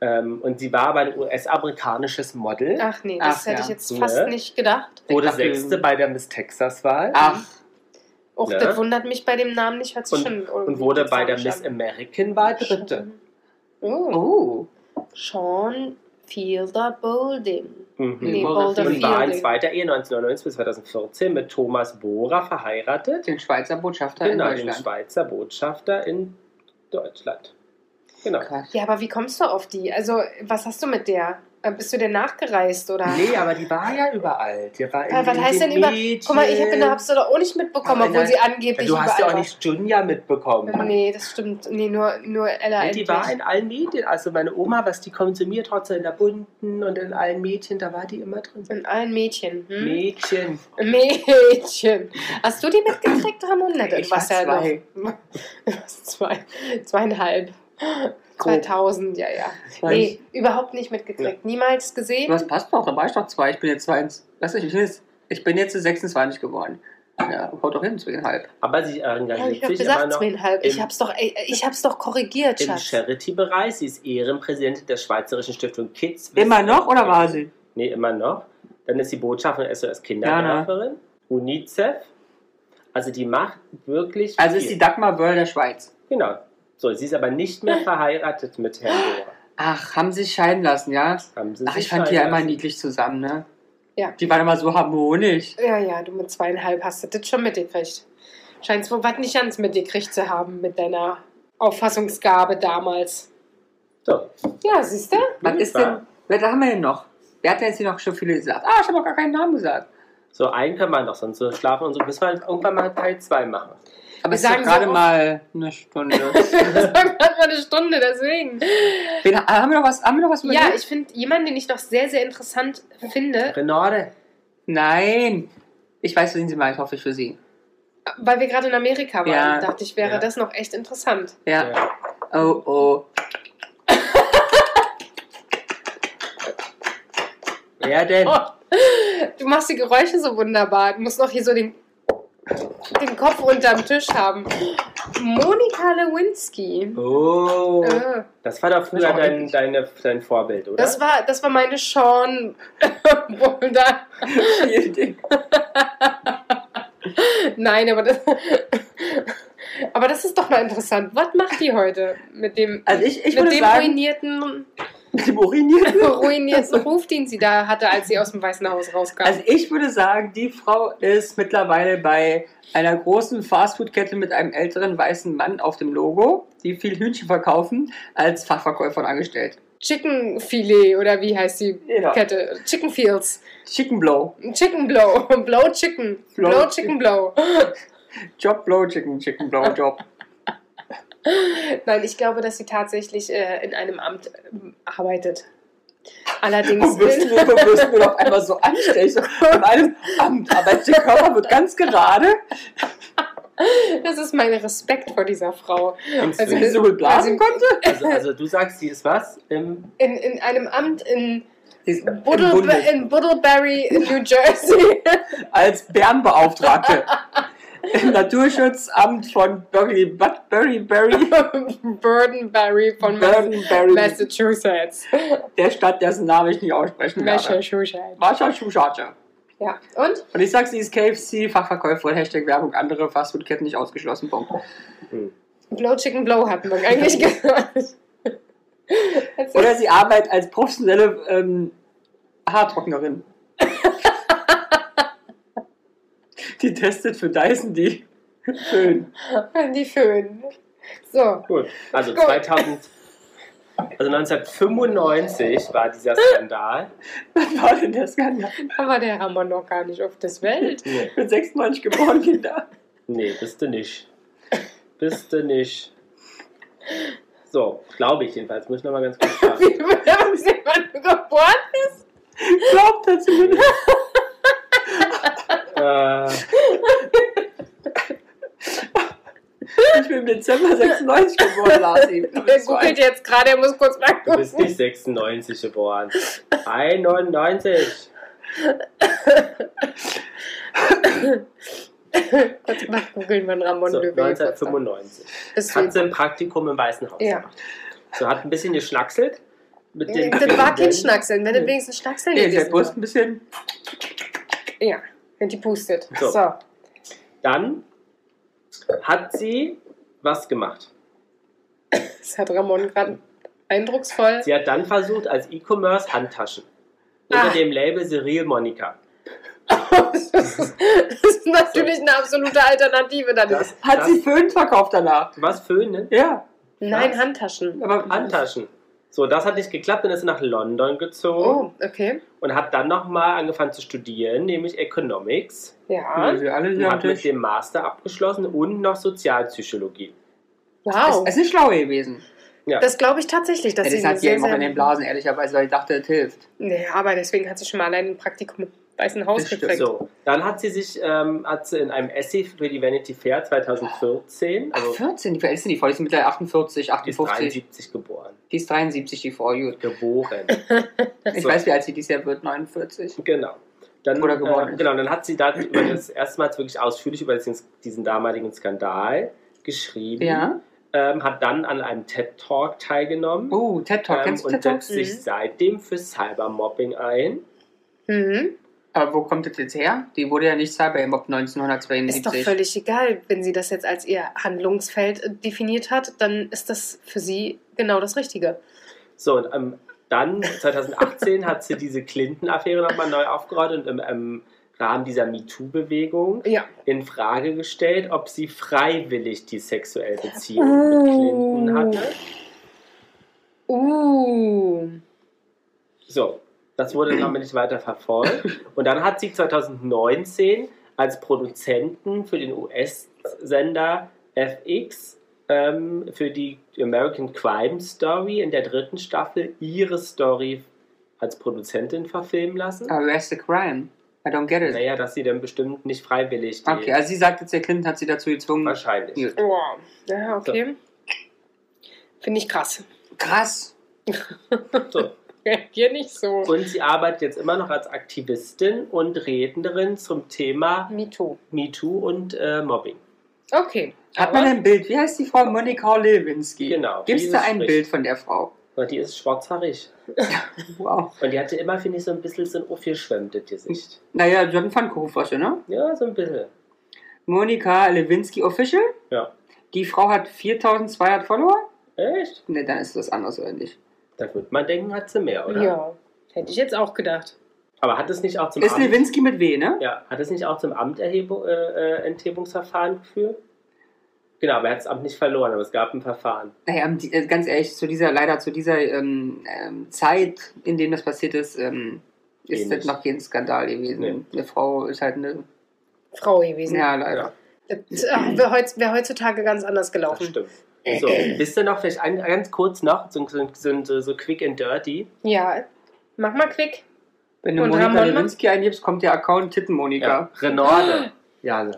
Ähm, und sie war aber ein US-amerikanisches Model, Ach nee, das Ach, hätte ja. ich jetzt Ne? fast nicht gedacht. wurde Sechste bei der Miss Texas-Wahl Ach, Och, Ne? das wundert mich bei dem Namen nicht. Hört sich schon und wurde bei der Miss an. American-Wahl Dritte. Oh. oh. Sean Fielder Boulding. Mhm. Nee, Boulder und war in zweiter Ehe 1999 bis 2014 mit Thomas Bohrer verheiratet. Den Schweizer Botschafter Genau, in den Deutschland. Schweizer Botschafter in Deutschland. Genau. Ja, aber wie kommst du auf die? Also, was hast du mit der? Äh, Bist du denn nachgereist oder? Nee, aber die war ja überall. Die war in, Äh, was in heißt den denn über-. Guck mal, ich hab, da hab's du doch auch nicht mitbekommen, Aber obwohl sie angeblich Du hast ja auch nicht Junja mitbekommen. war. Nee, das stimmt. Nee, nur, nur Ella Nee, die endlich. war in allen Medien. Also meine Oma, was die konsumiert hat, so in der Bunten und in allen Mädchen, da war die immer drin. in allen Mädchen. Hm? Mädchen. Mädchen. Hast du die mitgekriegt, Ramon? Na, du Ich warst war ja zwei. noch. Zwei, zweieinhalb. Grob. 2000, ja, ja. Nee, überhaupt nicht mitgekriegt. Niemals gesehen. Was passt doch, da war ich doch zwei. Ich bin jetzt zwei. Weißt du, ich bin jetzt, ich bin jetzt 26 geworden. Ja, haut doch hin, zweieinhalb. Aber sie Ja, engagiert ich hab sich immer gesagt noch zweieinhalb. Ich im- hab's doch, ey, ich hab's doch korrigiert, im Schatz. Charity-Bereich. Sie ist Ehrenpräsidentin der Schweizerischen Stiftung Kids. Immer noch oder war sie? Nee, immer noch. Dann ist sie Botschafterin SOS Kinderwerferin, UNICEF. Also die macht wirklich. Also ist viel. die Dagmar Wörl der Schweiz. Genau. So, sie ist aber nicht mehr verheiratet mit Herrn Bohrer. Ach, haben sie sich scheiden lassen, ja? Haben sie Ach, ich fand die ja immer lassen. niedlich zusammen, ne? Ja. Die waren immer so harmonisch. Ja, ja, du mit zweieinhalb hast du das schon mitgekriegt. Scheinst wohl was nicht ganz mitgekriegt zu haben mit deiner Auffassungsgabe damals. So, Ja, siehst du? Was ist denn, wer da haben wir denn noch? Wer hat denn jetzt hier noch schon viele gesagt? Ah, ich habe noch gar keinen Namen gesagt. so einen können wir noch, sonst so schlafen und so. Müssen wir irgendwann mal Teil 2 machen. Aber Wir es ist sagen so gerade oft- mal eine Stunde. Das war gerade mal eine Stunde, deswegen. Wen, haben, wir noch was, haben wir noch was Ja, ich finde jemanden, den ich noch sehr, sehr interessant finde, Renate. Nein. Ich weiß, wen sie meint, hoffe ich für sie. weil wir gerade in Amerika waren, Ja. dachte ich, wäre Ja. das noch echt interessant. Ja. Ja. Oh, oh. Wer denn? Oh, du machst die Geräusche so wunderbar. Du musst noch hier so den, den Kopf unterm Tisch haben. Monika Lewinsky. Oh. Äh, Das war doch früher dein, deine, dein Vorbild, oder? das, war, das war meine Sean Boulder. Nein, aber das, aber das ist doch mal interessant. Was macht die heute mit dem, Also ich, ich mit dem sagen, ruinierten, mit dem Urinierten. ruinierten Ruf, den sie da hatte, als sie aus dem Weißen Haus rauskam? Also ich würde sagen, die Frau ist mittlerweile bei einer großen Fastfood-Kette mit einem älteren weißen Mann auf dem Logo, die viel Hühnchen verkaufen, als Fachverkäuferin angestellt. Chicken Filet oder wie heißt die Genau. Kette? Chicken Fields. Chicken Blow. Chicken Blow. Blow Chicken. Blow Blow Chicken. Chicken Blow. Job Blow Chicken, Chicken Blow Job. Nein, ich glaube, dass sie tatsächlich äh, in einem Amt ähm, arbeitet. Allerdings. Wo wirst du, wo wirst du auf einmal so anständig? So, in einem Amt, aber der Körper wird ganz gerade. Das ist mein Respekt vor dieser Frau. Im Also- Wenn sie so gut blasen konnte. also, also du sagst, sie ist was? Im, In, in einem Amt in, Buddle, in Buddleberry, in New Jersey. als Bärenbeauftragte. Im Naturschutzamt von Berry, Bud- Berry, Berry, Burdenberry von Burdenberry, Massachusetts. der Stadt, dessen Name ich nicht aussprechen werde. Massachusetts. Massachusetts. Ja. Und? Und ich sag, sie ist KFC-Fachverkäuferin, Hashtag Werbung, andere Fastfood-Ketten nicht ausgeschlossen. Punkt. Blow Chicken Blow hatten wir eigentlich gehört. Oder sie arbeitet als professionelle ähm, Haartrocknerin. Die testet für Dyson die Föhn. Die Föhn. So. Gut. Also Gut. 2000. Also 1995 war dieser Skandal. Was war denn der Skandal? Da war der Ramon noch gar nicht auf das Welt. Nee, Mit 96 geboren, Kinder. nee, bist du nicht. Bist du nicht. So, glaube ich jedenfalls. Muss ich nochmal ganz kurz schauen. Wie du geboren bist? Glaubt er zumindest. Äh, Ich bin im Dezember 96 geboren. Du bist so googelt jetzt gerade, er muss kurz mal du bist nicht 96 geboren. 91. Kurz mal googeln, wann Ramon So, Löwe Geburtstag 1995. ist. Hat sie ein Praktikum im Weißen Haus Ja. gemacht. So, hat ein bisschen geschnackselt. Mit den Das war kein. Schnackseln, wenn das wenigstens Schnackseln Nee, der wäre. ein bisschen. Ja, wenn die pustet. So. So. Dann hat sie was gemacht. Das hat Ramon gerade eindrucksvoll. Sie hat dann versucht, als E-Commerce Handtaschen unter Ah. dem Label Cyril Monika. das, ist, das ist natürlich eine absolute Alternative. Dann Das, Hat das, sie Föhn verkauft danach? was Föhnen? Ja. Nein, Was? Handtaschen. Aber Handtaschen. So, das hat nicht geklappt, dann ist sie nach London gezogen Oh, okay. und hat dann nochmal angefangen zu studieren, nämlich Economics. Ja. Wir alle Und hier hat mit dem Master abgeschlossen und noch Sozialpsychologie. Wow. Es ist schlau gewesen. Ja. Das glaube ich tatsächlich, dass Ja, sie das hat sie auch in den. Blasen, ehrlicherweise, weil ich dachte, es hilft. Nee, aber deswegen hat sie schon mal allein ein Praktikum Weißen Haus gekriegt. So, dann hat sie sich ähm, hat sie in einem Essay für die Vanity Fair 2014, Ach, also 14, wie alt ist denn die Frau? Die ist mittlerweile 48, die ist 58. 73 geboren. Die ist 73, die Frau, gut. Geboren. Ich So. weiß, wie alt sie dieses Jahr wird, 49. Genau. Dann, Oder geworden äh, genau, dann hat sie da über das erste Mal wirklich ausführlich über diesen, diesen damaligen Skandal geschrieben. Ja. Ähm, hat dann an einem TED-Talk teilgenommen Oh, TED Talk, ähm, kennst du und TED Talk? setzt sich Mhm. seitdem für Cybermobbing ein. Mhm. Aber wo kommt das jetzt her? Die wurde ja nicht Cybermob Ist doch 1972. völlig egal, wenn sie das jetzt als ihr Handlungsfeld äh, definiert hat, dann ist das für sie genau das Richtige. So, und ähm, dann 2018 hat sie diese Clinton-Affäre nochmal neu aufgerollt und im, im Rahmen dieser MeToo-Bewegung Ja. in Frage gestellt, ob sie freiwillig die sexuelle Beziehung mit Clinton hatte. Uh. So, das wurde dann aber nicht weiter verfolgt. Und dann hat sie 2019 als Produzenten für den US-Sender FX ähm, für die American Crime Story in der dritten Staffel ihre Story als Produzentin verfilmen lassen. Aber where's the crime? I don't get it. Naja, dass sie dann bestimmt nicht freiwillig Okay, also sie sagt jetzt, der Clinton hat sie dazu gezwungen. wahrscheinlich. Gut. Oh. Ja, okay. Finde ich krass. Krass. So. Hier nicht so. Und sie arbeitet jetzt immer noch als Aktivistin und Rednerin zum Thema Me too. MeToo und äh, Mobbing. Okay. Hat man ein Bild? Wie heißt die Frau? Monika Lewinsky. Genau, Gibt es die da ist ein. Bild von der Frau? Die ist schwarzhaarig. Wow. Und die hatte immer, finde ich, so ein bisschen so ein aufgeschwemmtes Gesicht. Naja, John Pfannkuchenfrosche, ne? Ja, so ein bisschen. Monika Lewinsky Official. Ja. Die Frau hat 4200 Follower? Echt? Ne, dann ist das anders, oder nicht? Da würde man denken, hat sie mehr, oder? Ja. Hätte ich jetzt auch gedacht. Aber hat es nicht auch zum Ist Amt, Lewinsky mit W, ne? ja, hat es nicht auch zum Amterhebung, äh, äh, Enthebungsverfahren geführt? Genau, aber er hat das Amt nicht verloren, aber es gab ein Verfahren. Naja, die- äh, ganz ehrlich, zu dieser, leider zu dieser ähm, ähm, Zeit, in dem das passiert ist, ähm, ist Ähnlich. das noch kein Skandal gewesen. Nee. Eine Frau ist halt eine. Frau gewesen. Ja, leider. Das äh, wäre heutz, wär heutzutage ganz anders Das gelaufen. stimmt. So, wisst ihr noch, vielleicht ein, ganz kurz noch, so, so, so, so quick and dirty. Ja. Mach mal quick. Wenn du Und Monika Ramon Lewinsky eingibst, kommt der Account Tittenmonika. Ja, Renate. Ja, I,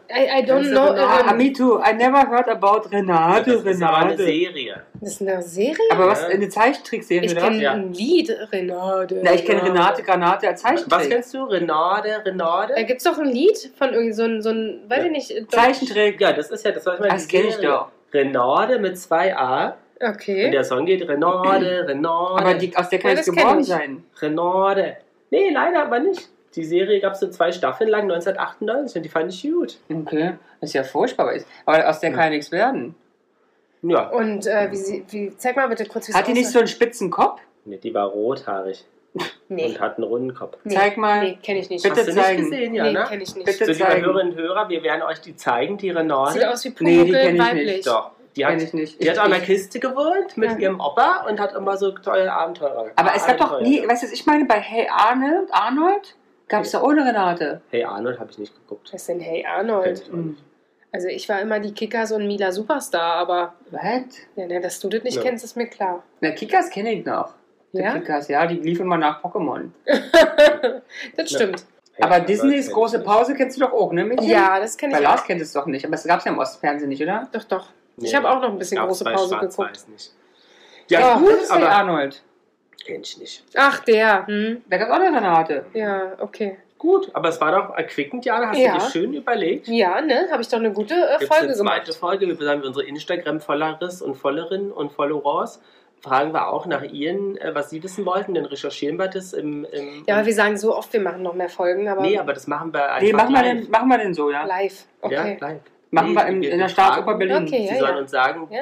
I don't du know. Renate? Ah, Ähm, me too. I never heard about Renate, das ist aber eine Renate. Serie. das ist eine Serie? Aber was, eine Zeichentrickserie, Ich kenne Ja. ein Lied, Renate. Na, ich kenne. Renate Granate als Zeichentrick. Was kennst du? Renate, Da Renate? gibt es doch ein Lied von irgendwie so ein, so ein weiß Ja. ich nicht. Deutsch- Zeichentrick. Ja, das ist ja, das war ich mal Das kenne ich doch. Renate mit zwei A. Und Okay. der Song geht Renate, Renate. Aber die, aus der kann Ja, kenn geboren ich. sein. Renate. Nee, leider aber nicht. Die Serie gab es so zwei Staffeln lang, 1998, und die fand ich gut. Okay, das ist ja furchtbar. Aber aus der kann ja nichts werden. Ja, Und äh, wie sie, wie, zeig mal bitte kurz, wie Hat die nicht so einen spitzen Kopf? nee, die war rothaarig Nee, und hat einen runden Kopf. nee, Zeig mal. Nee, kenne ich nicht. Bitte Hast du nicht zeigen. gesehen, nee, Jana? kenne ich nicht. Bitte so, liebe zeigen. Hörerinnen und Hörer, wir werden euch die zeigen, die Sieht Renate. aus wie Nee, die Pumuckl kenn ich weiblich. nicht. Doch, die hat, ich nicht. die hat Ich- in der ich- Kiste gewohnt mit Ja. ihrem Opa und hat immer so tolle Abenteuer. Aber es gab doch nie, weißt du, was ich meine, bei Hey Arnold, Arnold gab es da ohne Renate. Hey Arnold habe ich nicht geguckt. Was ist denn Hey Arnold? nicht. Also ich war immer die Kickers und Mila Superstar, aber Was? ja, ne, dass du das nicht Ja. kennst, ist mir klar. Na, Kickers kenne ich noch. Die Ja? Kickers, ja, die liefen immer nach Pokémon. Das stimmt. Aber Disneys große ich. Pause kennst du doch auch, ne, Mädchen? Ja, das kenne Bei ich Lars auch. kennt es doch nicht, aber es gab es ja im Ostfernsehen nicht, oder? Doch, doch. Ich Nee, habe auch noch ein bisschen große bei Pause geguckt. Nicht. Ja, Doch, gut, aber Arnold. kenn ich nicht. Ach, der. Hm. Da gab es auch eine Renate. Ja, okay. Gut, aber es war doch erquickend, Jana. Hast Ja. du dir schön überlegt? Ja, ne? Habe ich doch eine gute äh, Folge eine zweite gemacht. Folge? Wir sagen unsere Instagram-Followers und Followerinnen und Followers. Fragen wir auch nach Ihren, äh, was Sie wissen wollten, dann recherchieren wir das im. im Ja, aber wir sagen so oft, wir machen noch mehr Folgen, aber nee, aber das machen wir einfach. Nee, machen wir, live. denn, machen wir denn so, ja? live. Ja, Okay. live. Machen Nee, wir in, wir- in der Staatsoper Berlin. Okay. Sie Ja, sollen ja. uns sagen, Ja,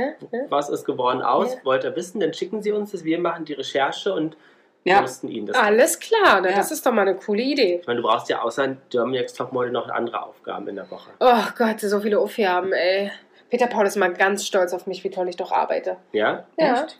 ja, ja. was ist geworden aus, Ja. wollt ihr wissen, dann schicken Sie uns das, wir machen die Recherche und Ja. posten Ihnen das. Alles klar, ne? Ja. das ist doch mal eine coole Idee. Ich meine, du brauchst ja außer Germany's Topmodel noch andere Aufgaben in der Woche. Oh Gott, so viele Aufgaben, ey. Peter Paul ist mal ganz stolz auf mich, wie toll ich doch arbeite. Ja? Ja. Echt?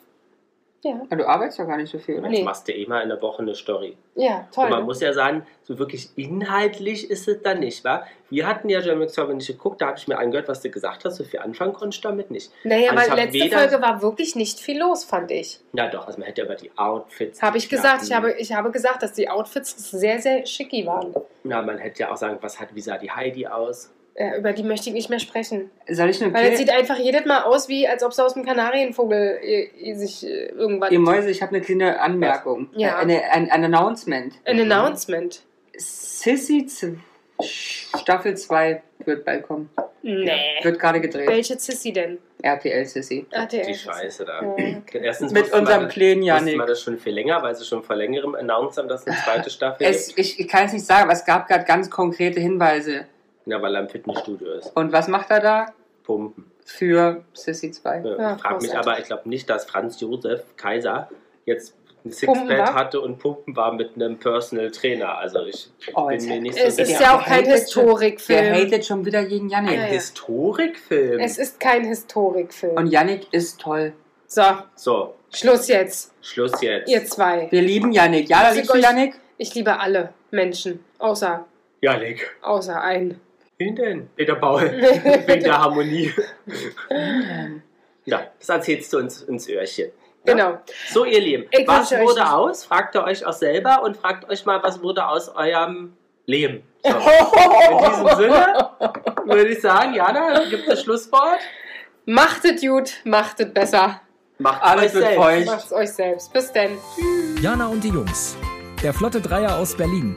Ja, Aber du arbeitest doch gar nicht so viel, oder? Nee. Jetzt machst du eh mal in der Woche eine Story. ja toll. Und man ne? muss ja sagen, so wirklich inhaltlich ist es dann nicht, wa? Wir hatten ja German Server nicht geguckt, da habe ich mir angehört, was du gesagt hast, so viel anfangen konntest du damit nicht. Naja, Also weil ich hab letzte weder- Folge war wirklich nicht viel los, fand ich. Ja doch, also man hätte ja über die Outfits. Habe ich gesagt. Ich habe, ich habe gesagt, dass die Outfits sehr, sehr schicki waren. Ja, man hätte ja auch sagen, was hat, wie sah die Heidi aus? Äh, über die möchte ich nicht mehr sprechen. Soll ich eine Weil es sieht einfach jedes Mal aus, wie als ob sie aus dem Kanarienvogel äh, sich äh, irgendwas. Ihr Mäuse, ich habe eine kleine Anmerkung. Ja. Äh, Eine, ein, ein Announcement. Ein Announcement. Sissy Staffel 2 wird bald kommen. Nee. Wird gerade gedreht. Welche Sissy denn? RTL Sissy. RTL. Die Scheiße da. Ja. Erstens Mit unserem das- kleinen wussten Janik. wir das schon viel länger, weil sie schon vor längerem announced haben, dass es eine zweite Staffel Es, gibt. ich, ich kann es nicht sagen, aber es gab gerade ganz konkrete Hinweise. Ja, weil er im Fitnessstudio ist. Und was macht er da? Pumpen. Für Sissy 2. Ja, Ja, ich frage mich aber, ich glaube nicht, dass Franz Josef Kaiser jetzt ein Sixpack hatte und Pumpen war mit einem Personal Trainer. Also ich Oh, bin mir nicht so Es ist sicher. ja auch kein schon- Der Historikfilm. hatet schon wieder gegen Yannick. ein Ja, ja. Historikfilm. Es ist kein Historikfilm. Und Yannick ist toll. So, so, Schluss jetzt. Schluss jetzt. Ihr zwei. Wir lieben Yannick. Ja, da Ich liebst du Yannick? Ich liebe alle Menschen. Außer, Janik. außer einen. Wen denn? Peter Paul. Wegen der Harmonie. Ja, das erzählst du uns ins Öhrchen. Genau. So, ihr Lieben, Ich was wurde nicht- aus? Fragt ihr euch auch selber und fragt euch mal, was wurde aus eurem Leben? So. In diesem Sinne würde ich sagen, Jana, gibt das Schlusswort? Machtet gut, machtet besser. Macht Alles selbst. feucht. Macht's euch selbst. Bis denn. Jana und die Jungs. Der Flotte Dreier aus Berlin.